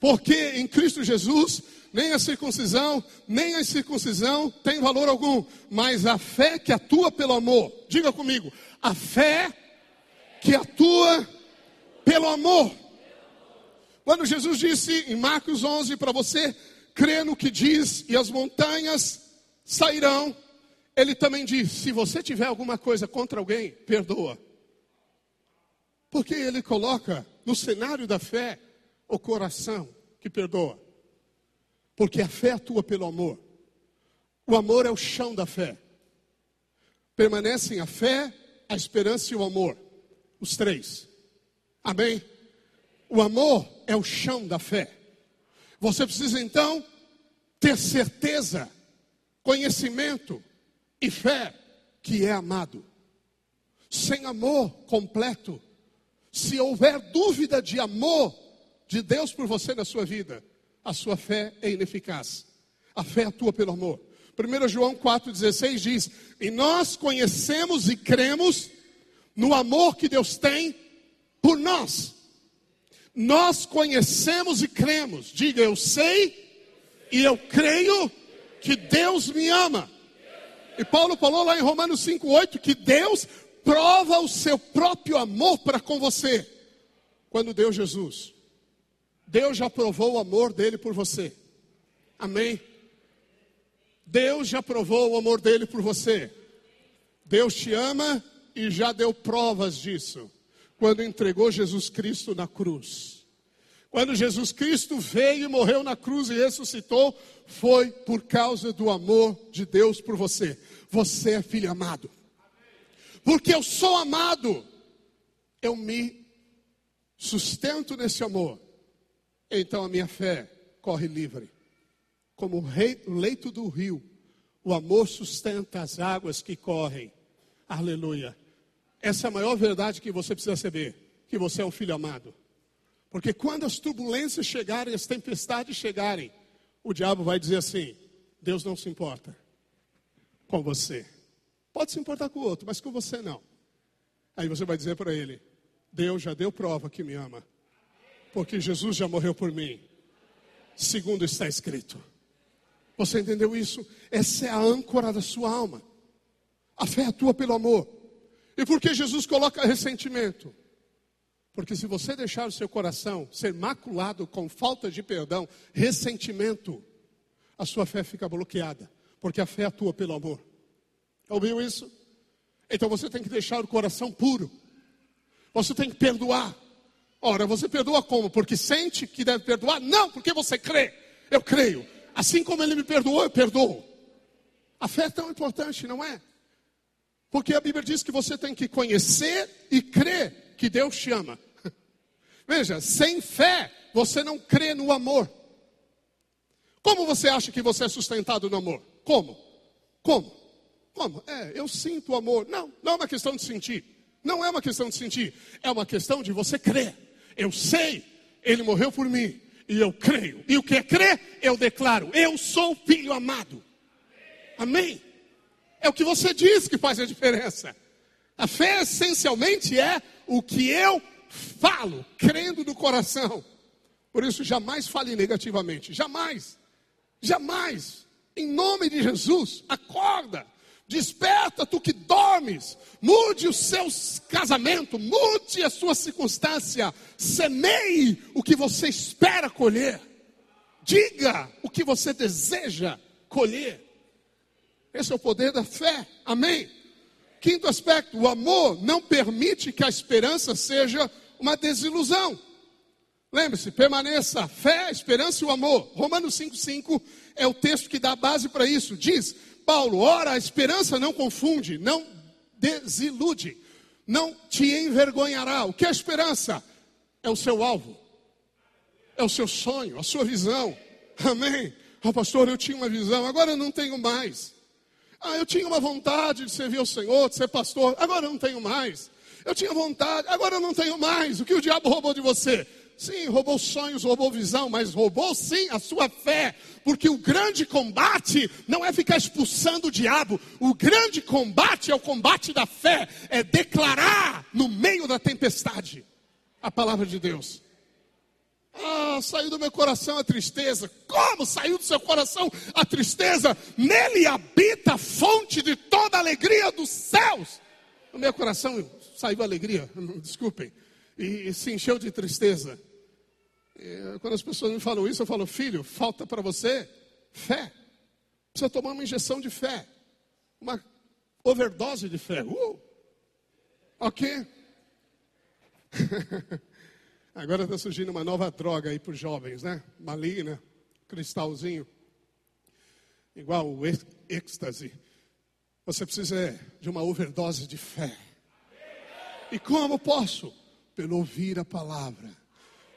Porque em Cristo Jesus, nem a circuncisão, nem a incircuncisão tem valor algum, mas a fé que atua pelo amor. Diga comigo, a fé que atua pelo amor. Quando Jesus disse em Marcos 11 para você crer no que diz e as montanhas sairão, ele também diz: se você tiver alguma coisa contra alguém, perdoa. Porque ele coloca no cenário da fé o coração que perdoa. Porque a fé atua pelo amor. O amor é o chão da fé. Permanecem a fé, a esperança e o amor. Os três. Amém? O amor é o chão da fé. Você precisa então ter certeza, conhecimento e fé que é amado. Sem amor completo, se houver dúvida de amor de Deus por você na sua vida, a sua fé é ineficaz. A fé atua pelo amor. 1 João 4,16 diz: E nós conhecemos e cremos no amor que Deus tem por nós. Nós conhecemos e cremos. Diga, eu sei e eu creio que Deus me ama. E Paulo falou lá em Romanos 5,8 que Deus prova o seu próprio amor para com você quando deu Jesus. Deus já provou o amor dele por você. Amém? Deus já provou o amor dele por você. Deus te ama e já deu provas disso quando entregou Jesus Cristo na cruz. Quando Jesus Cristo veio e morreu na cruz e ressuscitou, foi por causa do amor de Deus por você. Você é filho amado porque eu sou amado, eu me sustento nesse amor. Então a minha fé corre livre. Como o leito do rio, o amor sustenta as águas que correm. Aleluia. Essa é a maior verdade que você precisa saber: que você é um filho amado. Porque quando as turbulências chegarem, as tempestades chegarem, o diabo vai dizer assim: Deus não se importa com você. Pode se importar com o outro, mas com você não. Aí você vai dizer para ele: Deus já deu prova que me ama, porque Jesus já morreu por mim, segundo está escrito. Você entendeu isso? Essa é a âncora da sua alma. A fé atua pelo amor. E por que Jesus coloca ressentimento? Porque se você deixar o seu coração ser maculado com falta de perdão, ressentimento, a sua fé fica bloqueada. Porque a fé atua pelo amor. Ouviu isso? Então você tem que deixar o coração puro. Você tem que perdoar. Ora, você perdoa como? Porque sente que deve perdoar? Não, porque você crê. Eu creio. Assim como ele me perdoou, eu perdoo. A fé é tão importante, não é? Porque a Bíblia diz que você tem que conhecer e crer que Deus te ama. Veja, sem fé, você não crê no amor. Como você acha que você é sustentado no amor? Como? Como? Como? É, eu sinto o amor. Não, não é uma questão de sentir. Não é uma questão de sentir. É uma questão de você crer. Eu sei, ele morreu por mim. E eu creio. E o que é crer? Eu declaro: eu sou filho amado. Amém? É o que você diz que faz a diferença. A fé essencialmente é o que eu falo, crendo no coração. Por isso, jamais fale negativamente. Jamais. Jamais. Em nome de Jesus, acorda. Desperta, tu que dormes. Mude o seu casamento, mude a sua circunstância. Semeie o que você espera colher. Diga o que você deseja colher. Esse é o poder da fé. Amém? Quinto aspecto: o amor não permite que a esperança seja uma desilusão. Lembre-se, permaneça a fé, a esperança e o amor. Romanos 5,5 é o texto que dá base para isso. Diz: Paulo, ora, a esperança não confunde, não desilude, não te envergonhará. O que é esperança? É o seu alvo, é o seu sonho, a sua visão. Amém? Ah, pastor, eu tinha uma visão, agora eu não tenho mais. Ah, eu tinha uma vontade de servir ao Senhor, de ser pastor, agora eu não tenho mais. Eu tinha vontade, agora eu não tenho mais. O que o diabo roubou de você? Sim, roubou sonhos, roubou visão, mas roubou sim a sua fé, porque o grande combate não é ficar expulsando o diabo, o grande combate é o combate da fé, é declarar no meio da tempestade a palavra de Deus. Ah, saiu do meu coração a tristeza. Como saiu do seu coração a tristeza? Nele habita a fonte de toda a alegria dos céus. No meu coração saiu alegria, desculpem e, se encheu de tristeza. E, quando as pessoas me falam isso, eu falo, filho, falta para você fé. Precisa tomar uma injeção de fé. Uma overdose de fé. Uh! Ok? Agora está surgindo uma nova droga aí para os jovens, né? Maligna, cristalzinho. Igual o êxtase. Você precisa de uma overdose de fé. E como posso? pelo ouvir a palavra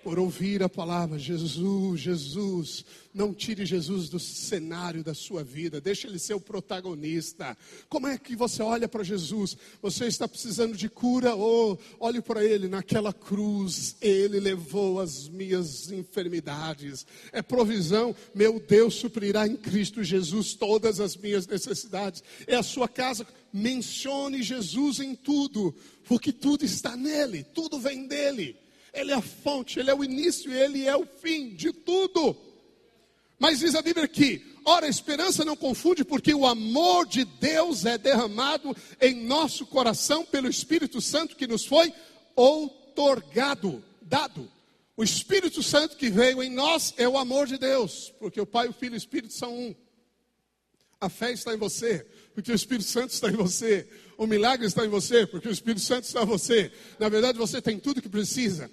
por ouvir a palavra, Jesus, Jesus, não tire Jesus do cenário da sua vida, deixe ele ser o protagonista. Como é que você olha para Jesus? Você está precisando de cura? Oh, olhe para ele naquela cruz, ele levou as minhas enfermidades. É provisão, meu Deus suprirá em Cristo Jesus todas as minhas necessidades. É a sua casa, mencione Jesus em tudo, porque tudo está nele, tudo vem dele. Ele é a fonte, Ele é o início, Ele é o fim de tudo. Mas diz a Bíblia que, ora, a esperança não confunde, porque o amor de Deus é derramado em nosso coração pelo Espírito Santo que nos foi outorgado, dado. O Espírito Santo que veio em nós é o amor de Deus, porque o Pai, o Filho e o Espírito são um. A fé está em você, porque o Espírito Santo está em você. O milagre está em você, porque o Espírito Santo está em você. Na verdade, você tem tudo que precisa.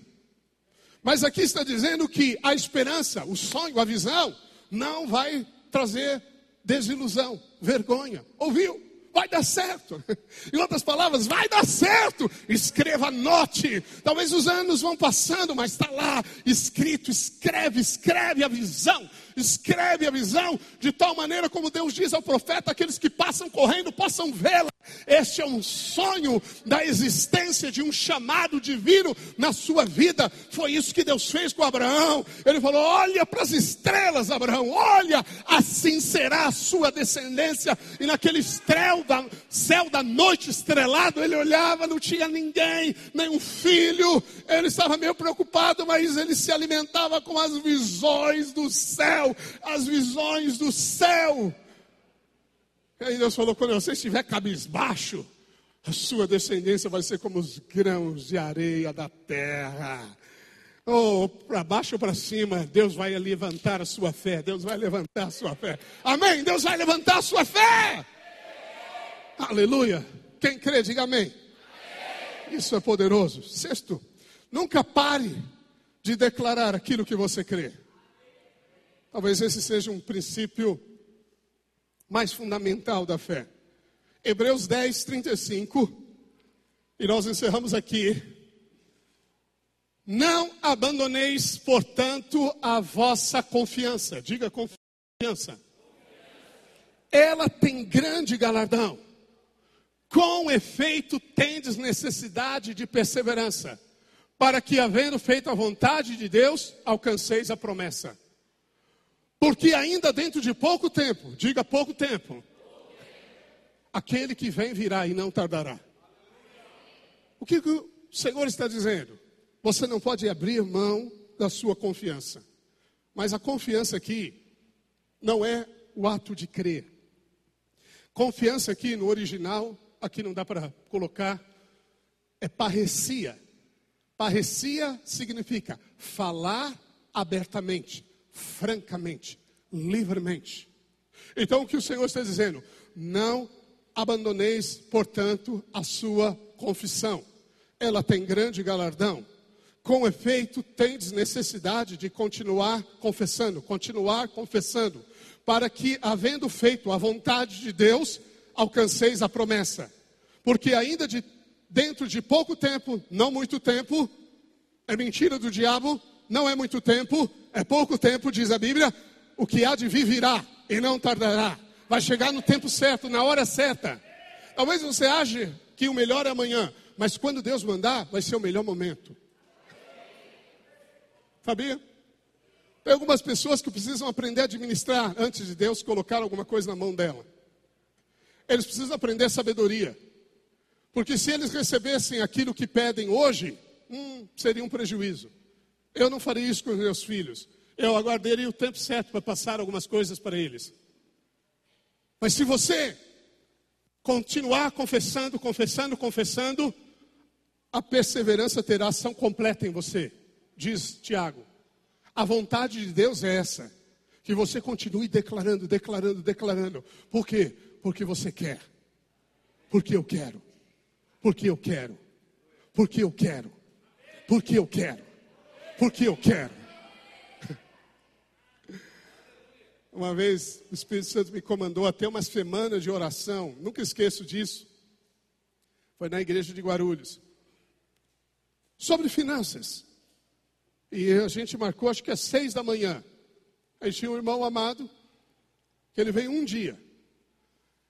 Mas aqui está dizendo que a esperança, o sonho, a visão, não vai trazer desilusão, vergonha. Ouviu? Vai dar certo. Em outras palavras, vai dar certo. Escreva, anote. Talvez os anos vão passando, mas está lá escrito. Escreve, escreve a visão escreve a visão de tal maneira como Deus diz ao profeta: aqueles que passam correndo possam vê-la. Este é um sonho da existência de um chamado divino na sua vida. Foi isso que Deus fez com Abraão. Ele falou: Olha para as estrelas, Abraão, olha, assim será a sua descendência. E naquele estrel da, céu da noite estrelado, ele olhava, não tinha ninguém, nenhum filho. Ele estava meio preocupado, mas ele se alimentava com as visões do céu céu, as visões do céu. E aí Deus falou: quando você estiver cabisbaixo, a sua descendência vai ser como os grãos de areia da terra. Ou oh, para baixo ou para cima, Deus vai levantar a sua fé. Deus vai levantar a sua fé. Amém? Deus vai levantar a sua fé. Aleluia. Quem crê, diga amém. amém. Isso é poderoso. Sexto, Nunca pare de declarar aquilo que você crê. Talvez esse seja um princípio mais fundamental da fé. Hebreus 10, 35. E nós encerramos aqui. Não abandoneis, portanto, a vossa confiança. Diga confiança. Ela tem grande galardão. Com efeito, tendes necessidade de perseverança para que, havendo feito a vontade de Deus, alcanceis a promessa. Porque ainda dentro de pouco tempo, diga pouco tempo, aquele que vem virá e não tardará. O que, o Senhor está dizendo? Você não pode abrir mão da sua confiança. Mas a confiança aqui não é o ato de crer. Confiança aqui no original, aqui não dá para colocar, é parrecia. Parrecia significa falar abertamente, francamente, livremente. Então o que o Senhor está dizendo? Não abandoneis, portanto, a sua confissão. Ela tem grande galardão. Com efeito, tendes necessidade de continuar confessando, continuar confessando, para que, havendo feito a vontade de Deus, alcanceis a promessa. Porque ainda de dentro de pouco tempo, não muito tempo, é mentira do diabo, não é muito tempo, é pouco tempo, diz a Bíblia, o que há de vir virá e não tardará. Vai chegar no tempo certo, na hora certa. Talvez você ache que o melhor é amanhã, mas quando Deus mandar, vai ser o melhor momento. Sabia? Tem algumas pessoas que precisam aprender a administrar antes de Deus colocar alguma coisa na mão dela. Eles precisam aprender sabedoria. Porque se eles recebessem aquilo que pedem hoje, hum, seria um prejuízo. Eu não faria isso com os meus filhos. Eu aguardaria o tempo certo para passar algumas coisas para eles. Mas se você continuar confessando, confessando, confessando, a perseverança terá ação completa em você, diz Tiago. A vontade de Deus é essa, que você continue declarando, declarando, declarando. Por quê? Porque você quer. Porque eu quero porque eu quero, porque eu quero, porque eu quero, porque eu quero. Uma vez o Espírito Santo me comandou até uma semana de oração, nunca esqueço disso. Foi na igreja de Guarulhos. Sobre finanças. E a gente marcou, acho que às seis da manhã. Aí tinha um irmão amado, que ele veio um dia.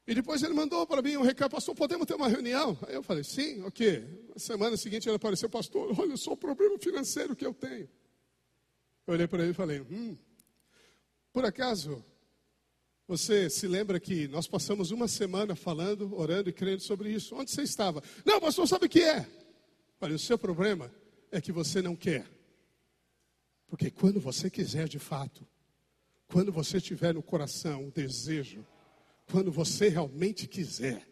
E depois ele mandou para mim um recado, pastor, podemos ter uma reunião? Aí eu falei, sim, ok. Na semana seguinte ele apareceu, pastor, olha só o problema financeiro que eu tenho. Eu olhei para ele e falei, hum, por acaso você se lembra que nós passamos uma semana falando, orando e crendo sobre isso? Onde você estava? Não, pastor, sabe o que é? Olha, o seu problema é que você não quer. Porque quando você quiser de fato, quando você tiver no coração o desejo, quando você realmente quiser,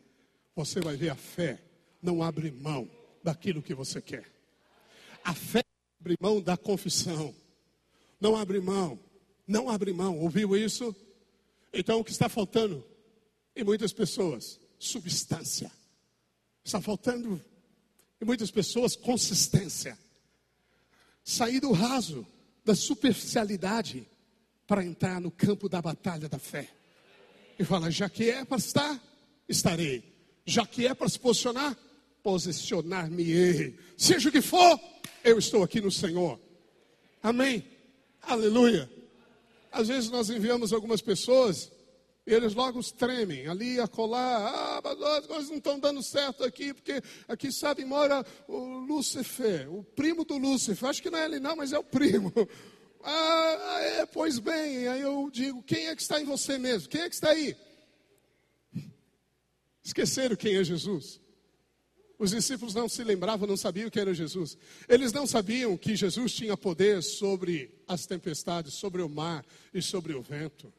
você vai ver a fé não abre mão daquilo que você quer. A fé abre mão da confissão. Não abre mão. Não abre mão. Ouviu isso? Então o que está faltando em muitas pessoas? Substância. Está faltando em muitas pessoas consistência. Sair do raso, da superficialidade, para entrar no campo da batalha da fé e fala: já que é para estar, estarei. Já que é para se posicionar, posicionar-me-ei. Seja o que for, eu estou aqui no Senhor. Amém. Aleluia. Às vezes nós enviamos algumas pessoas e eles logo tremem, ali a colar, ah, mas as coisas não estão dando certo aqui, porque aqui, sabe, mora o Lúcifer, o primo do Lúcifer. Acho que não é ele não, mas é o primo. Ah, é, pois bem, aí eu digo: quem é que está em você mesmo? Quem é que está aí? Esqueceram quem é Jesus. Os discípulos não se lembravam, não sabiam quem era Jesus. Eles não sabiam que Jesus tinha poder sobre as tempestades, sobre o mar e sobre o vento.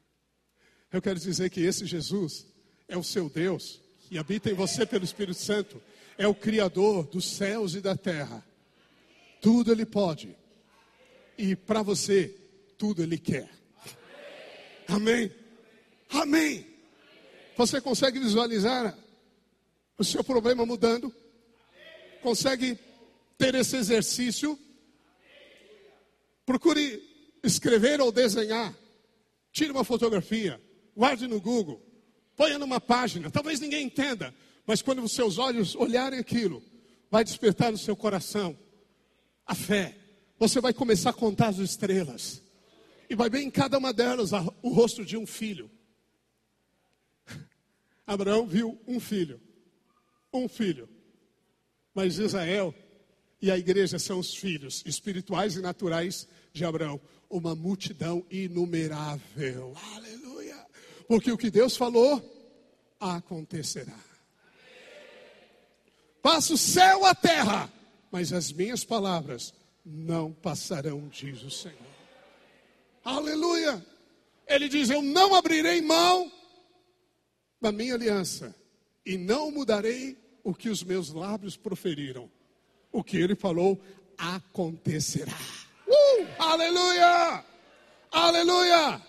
Eu quero dizer que esse Jesus é o seu Deus, que habita em você pelo Espírito Santo, é o Criador dos céus e da terra. Tudo Ele pode e para você, tudo Ele quer. Amém? Amém. Você consegue visualizar o seu problema mudando? Consegue ter esse exercício Procure escrever ou desenhar. Tire uma fotografia, guarde no Google, ponha numa página. Talvez ninguém entenda, mas quando os seus olhos olharem aquilo, vai despertar no seu coração a fé. Você vai começar a contar as estrelas. E vai ver em cada uma delas o rosto de um filho. Abraão viu um filho. Um filho. Mas Israel e a igreja são os filhos espirituais e naturais de Abraão. Uma multidão inumerável. Aleluia. Porque o que Deus falou acontecerá. Passa o céu a terra, mas as minhas palavras não passarão, diz o Senhor. Aleluia. Ele diz: Eu não abrirei mão da minha aliança e não mudarei o que os meus lábios proferiram. O que ele falou acontecerá. Uh, aleluia! Aleluia!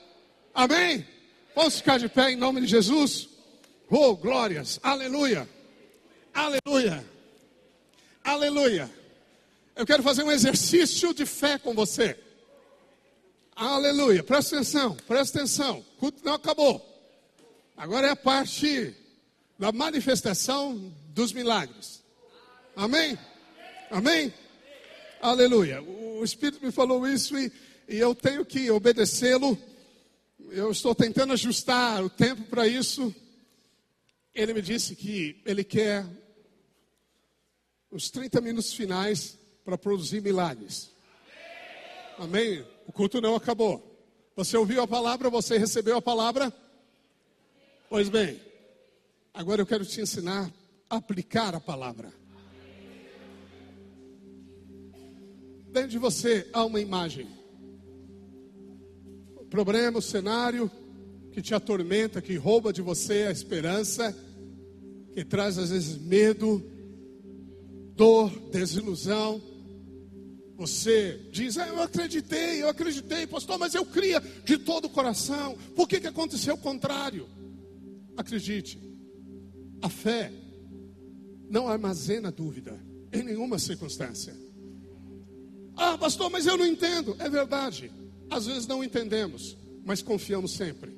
Amém? Vamos ficar de pé em nome de Jesus? Oh, glórias! Aleluia! Aleluia! Aleluia! Eu quero fazer um exercício de fé com você. Aleluia! Presta atenção, presta atenção. O culto não acabou. Agora é a parte da manifestação dos milagres. Amém? Amém? Aleluia. O Espírito me falou isso e, e eu tenho que obedecê-lo. Eu estou tentando ajustar o tempo para isso. Ele me disse que ele quer os 30 minutos finais para produzir milagres. Amém? O culto não acabou. Você ouviu a palavra, você recebeu a palavra? Pois bem, agora eu quero te ensinar a aplicar a palavra. Dentro de você há uma imagem. O problema, o cenário que te atormenta, que rouba de você a esperança, que traz às vezes medo, dor, desilusão. Você diz, ah, eu acreditei, eu acreditei, pastor, mas eu cria de todo o coração. Por que, que aconteceu o contrário? Acredite, a fé não armazena dúvida em nenhuma circunstância. Ah, pastor, mas eu não entendo. É verdade, às vezes não entendemos, mas confiamos sempre.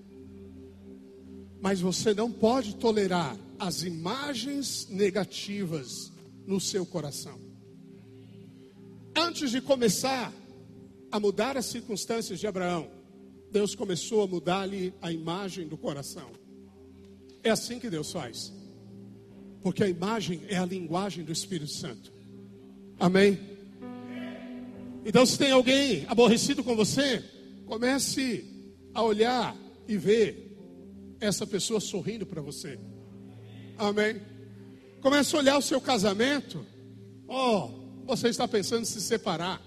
Mas você não pode tolerar as imagens negativas no seu coração. Antes de começar a mudar as circunstâncias de Abraão, Deus começou a mudar-lhe a imagem do coração. É assim que Deus faz. Porque a imagem é a linguagem do Espírito Santo. Amém? Então, se tem alguém aborrecido com você, comece a olhar e ver essa pessoa sorrindo para você. Amém? Comece a olhar o seu casamento. Oh, você está pensando em se separar.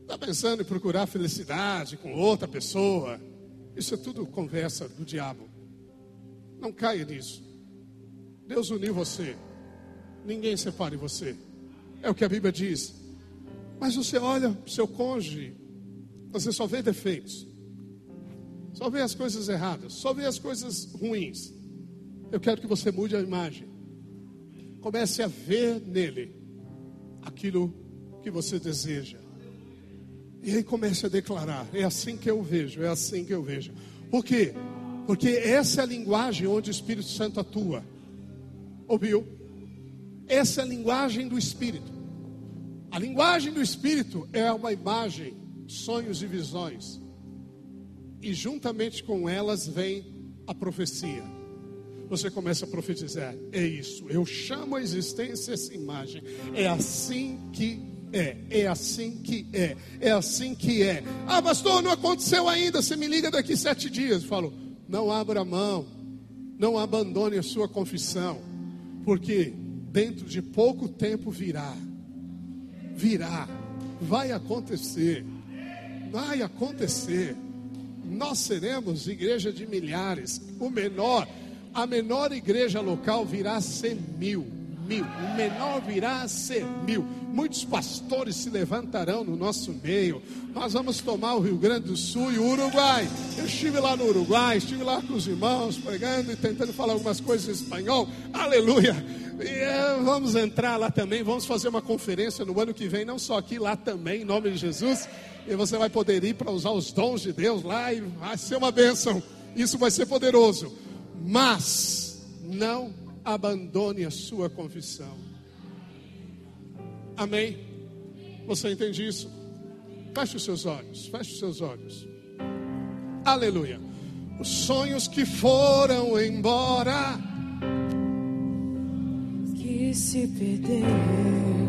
Está pensando em procurar felicidade com outra pessoa. Isso é tudo conversa do diabo. Não caia nisso. Deus uniu você. Ninguém separe você. É o que a Bíblia diz. Mas você olha para o seu cônjuge, você só vê defeitos. Só vê as coisas erradas, só vê as coisas ruins. Eu quero que você mude a imagem. Comece a ver nele aquilo que você deseja. E aí comece a declarar: é assim que eu vejo, é assim que eu vejo. Por quê? Porque essa é a linguagem onde o Espírito Santo atua. Ouviu? Essa é a linguagem do Espírito. A linguagem do Espírito é uma imagem, sonhos e visões. E juntamente com elas vem a profecia. Você começa a profetizar. É isso. Eu chamo a existência essa imagem. É assim que é, é assim que é, é assim que é. Ah, pastor, não aconteceu ainda. Você me liga daqui sete dias. Eu falo, não abra mão, não abandone a sua confissão, porque dentro de pouco tempo virá, virá, vai acontecer, vai acontecer. Nós seremos igreja de milhares, o menor, a menor igreja local virá a ser mil, mil, o menor virá a ser mil muitos pastores se levantarão no nosso meio. Nós vamos tomar o Rio Grande do Sul e o Uruguai. Eu estive lá no Uruguai, estive lá com os irmãos, pregando e tentando falar algumas coisas em espanhol. Aleluia! E, é, vamos entrar lá também, vamos fazer uma conferência no ano que vem, não só aqui, lá também, em nome de Jesus. E você vai poder ir para usar os dons de Deus lá e vai ser uma bênção. Isso vai ser poderoso. Mas não abandone a sua confissão. Amém? Você entende isso? Feche os seus olhos, feche os seus olhos. Aleluia. Os sonhos que foram embora que se perder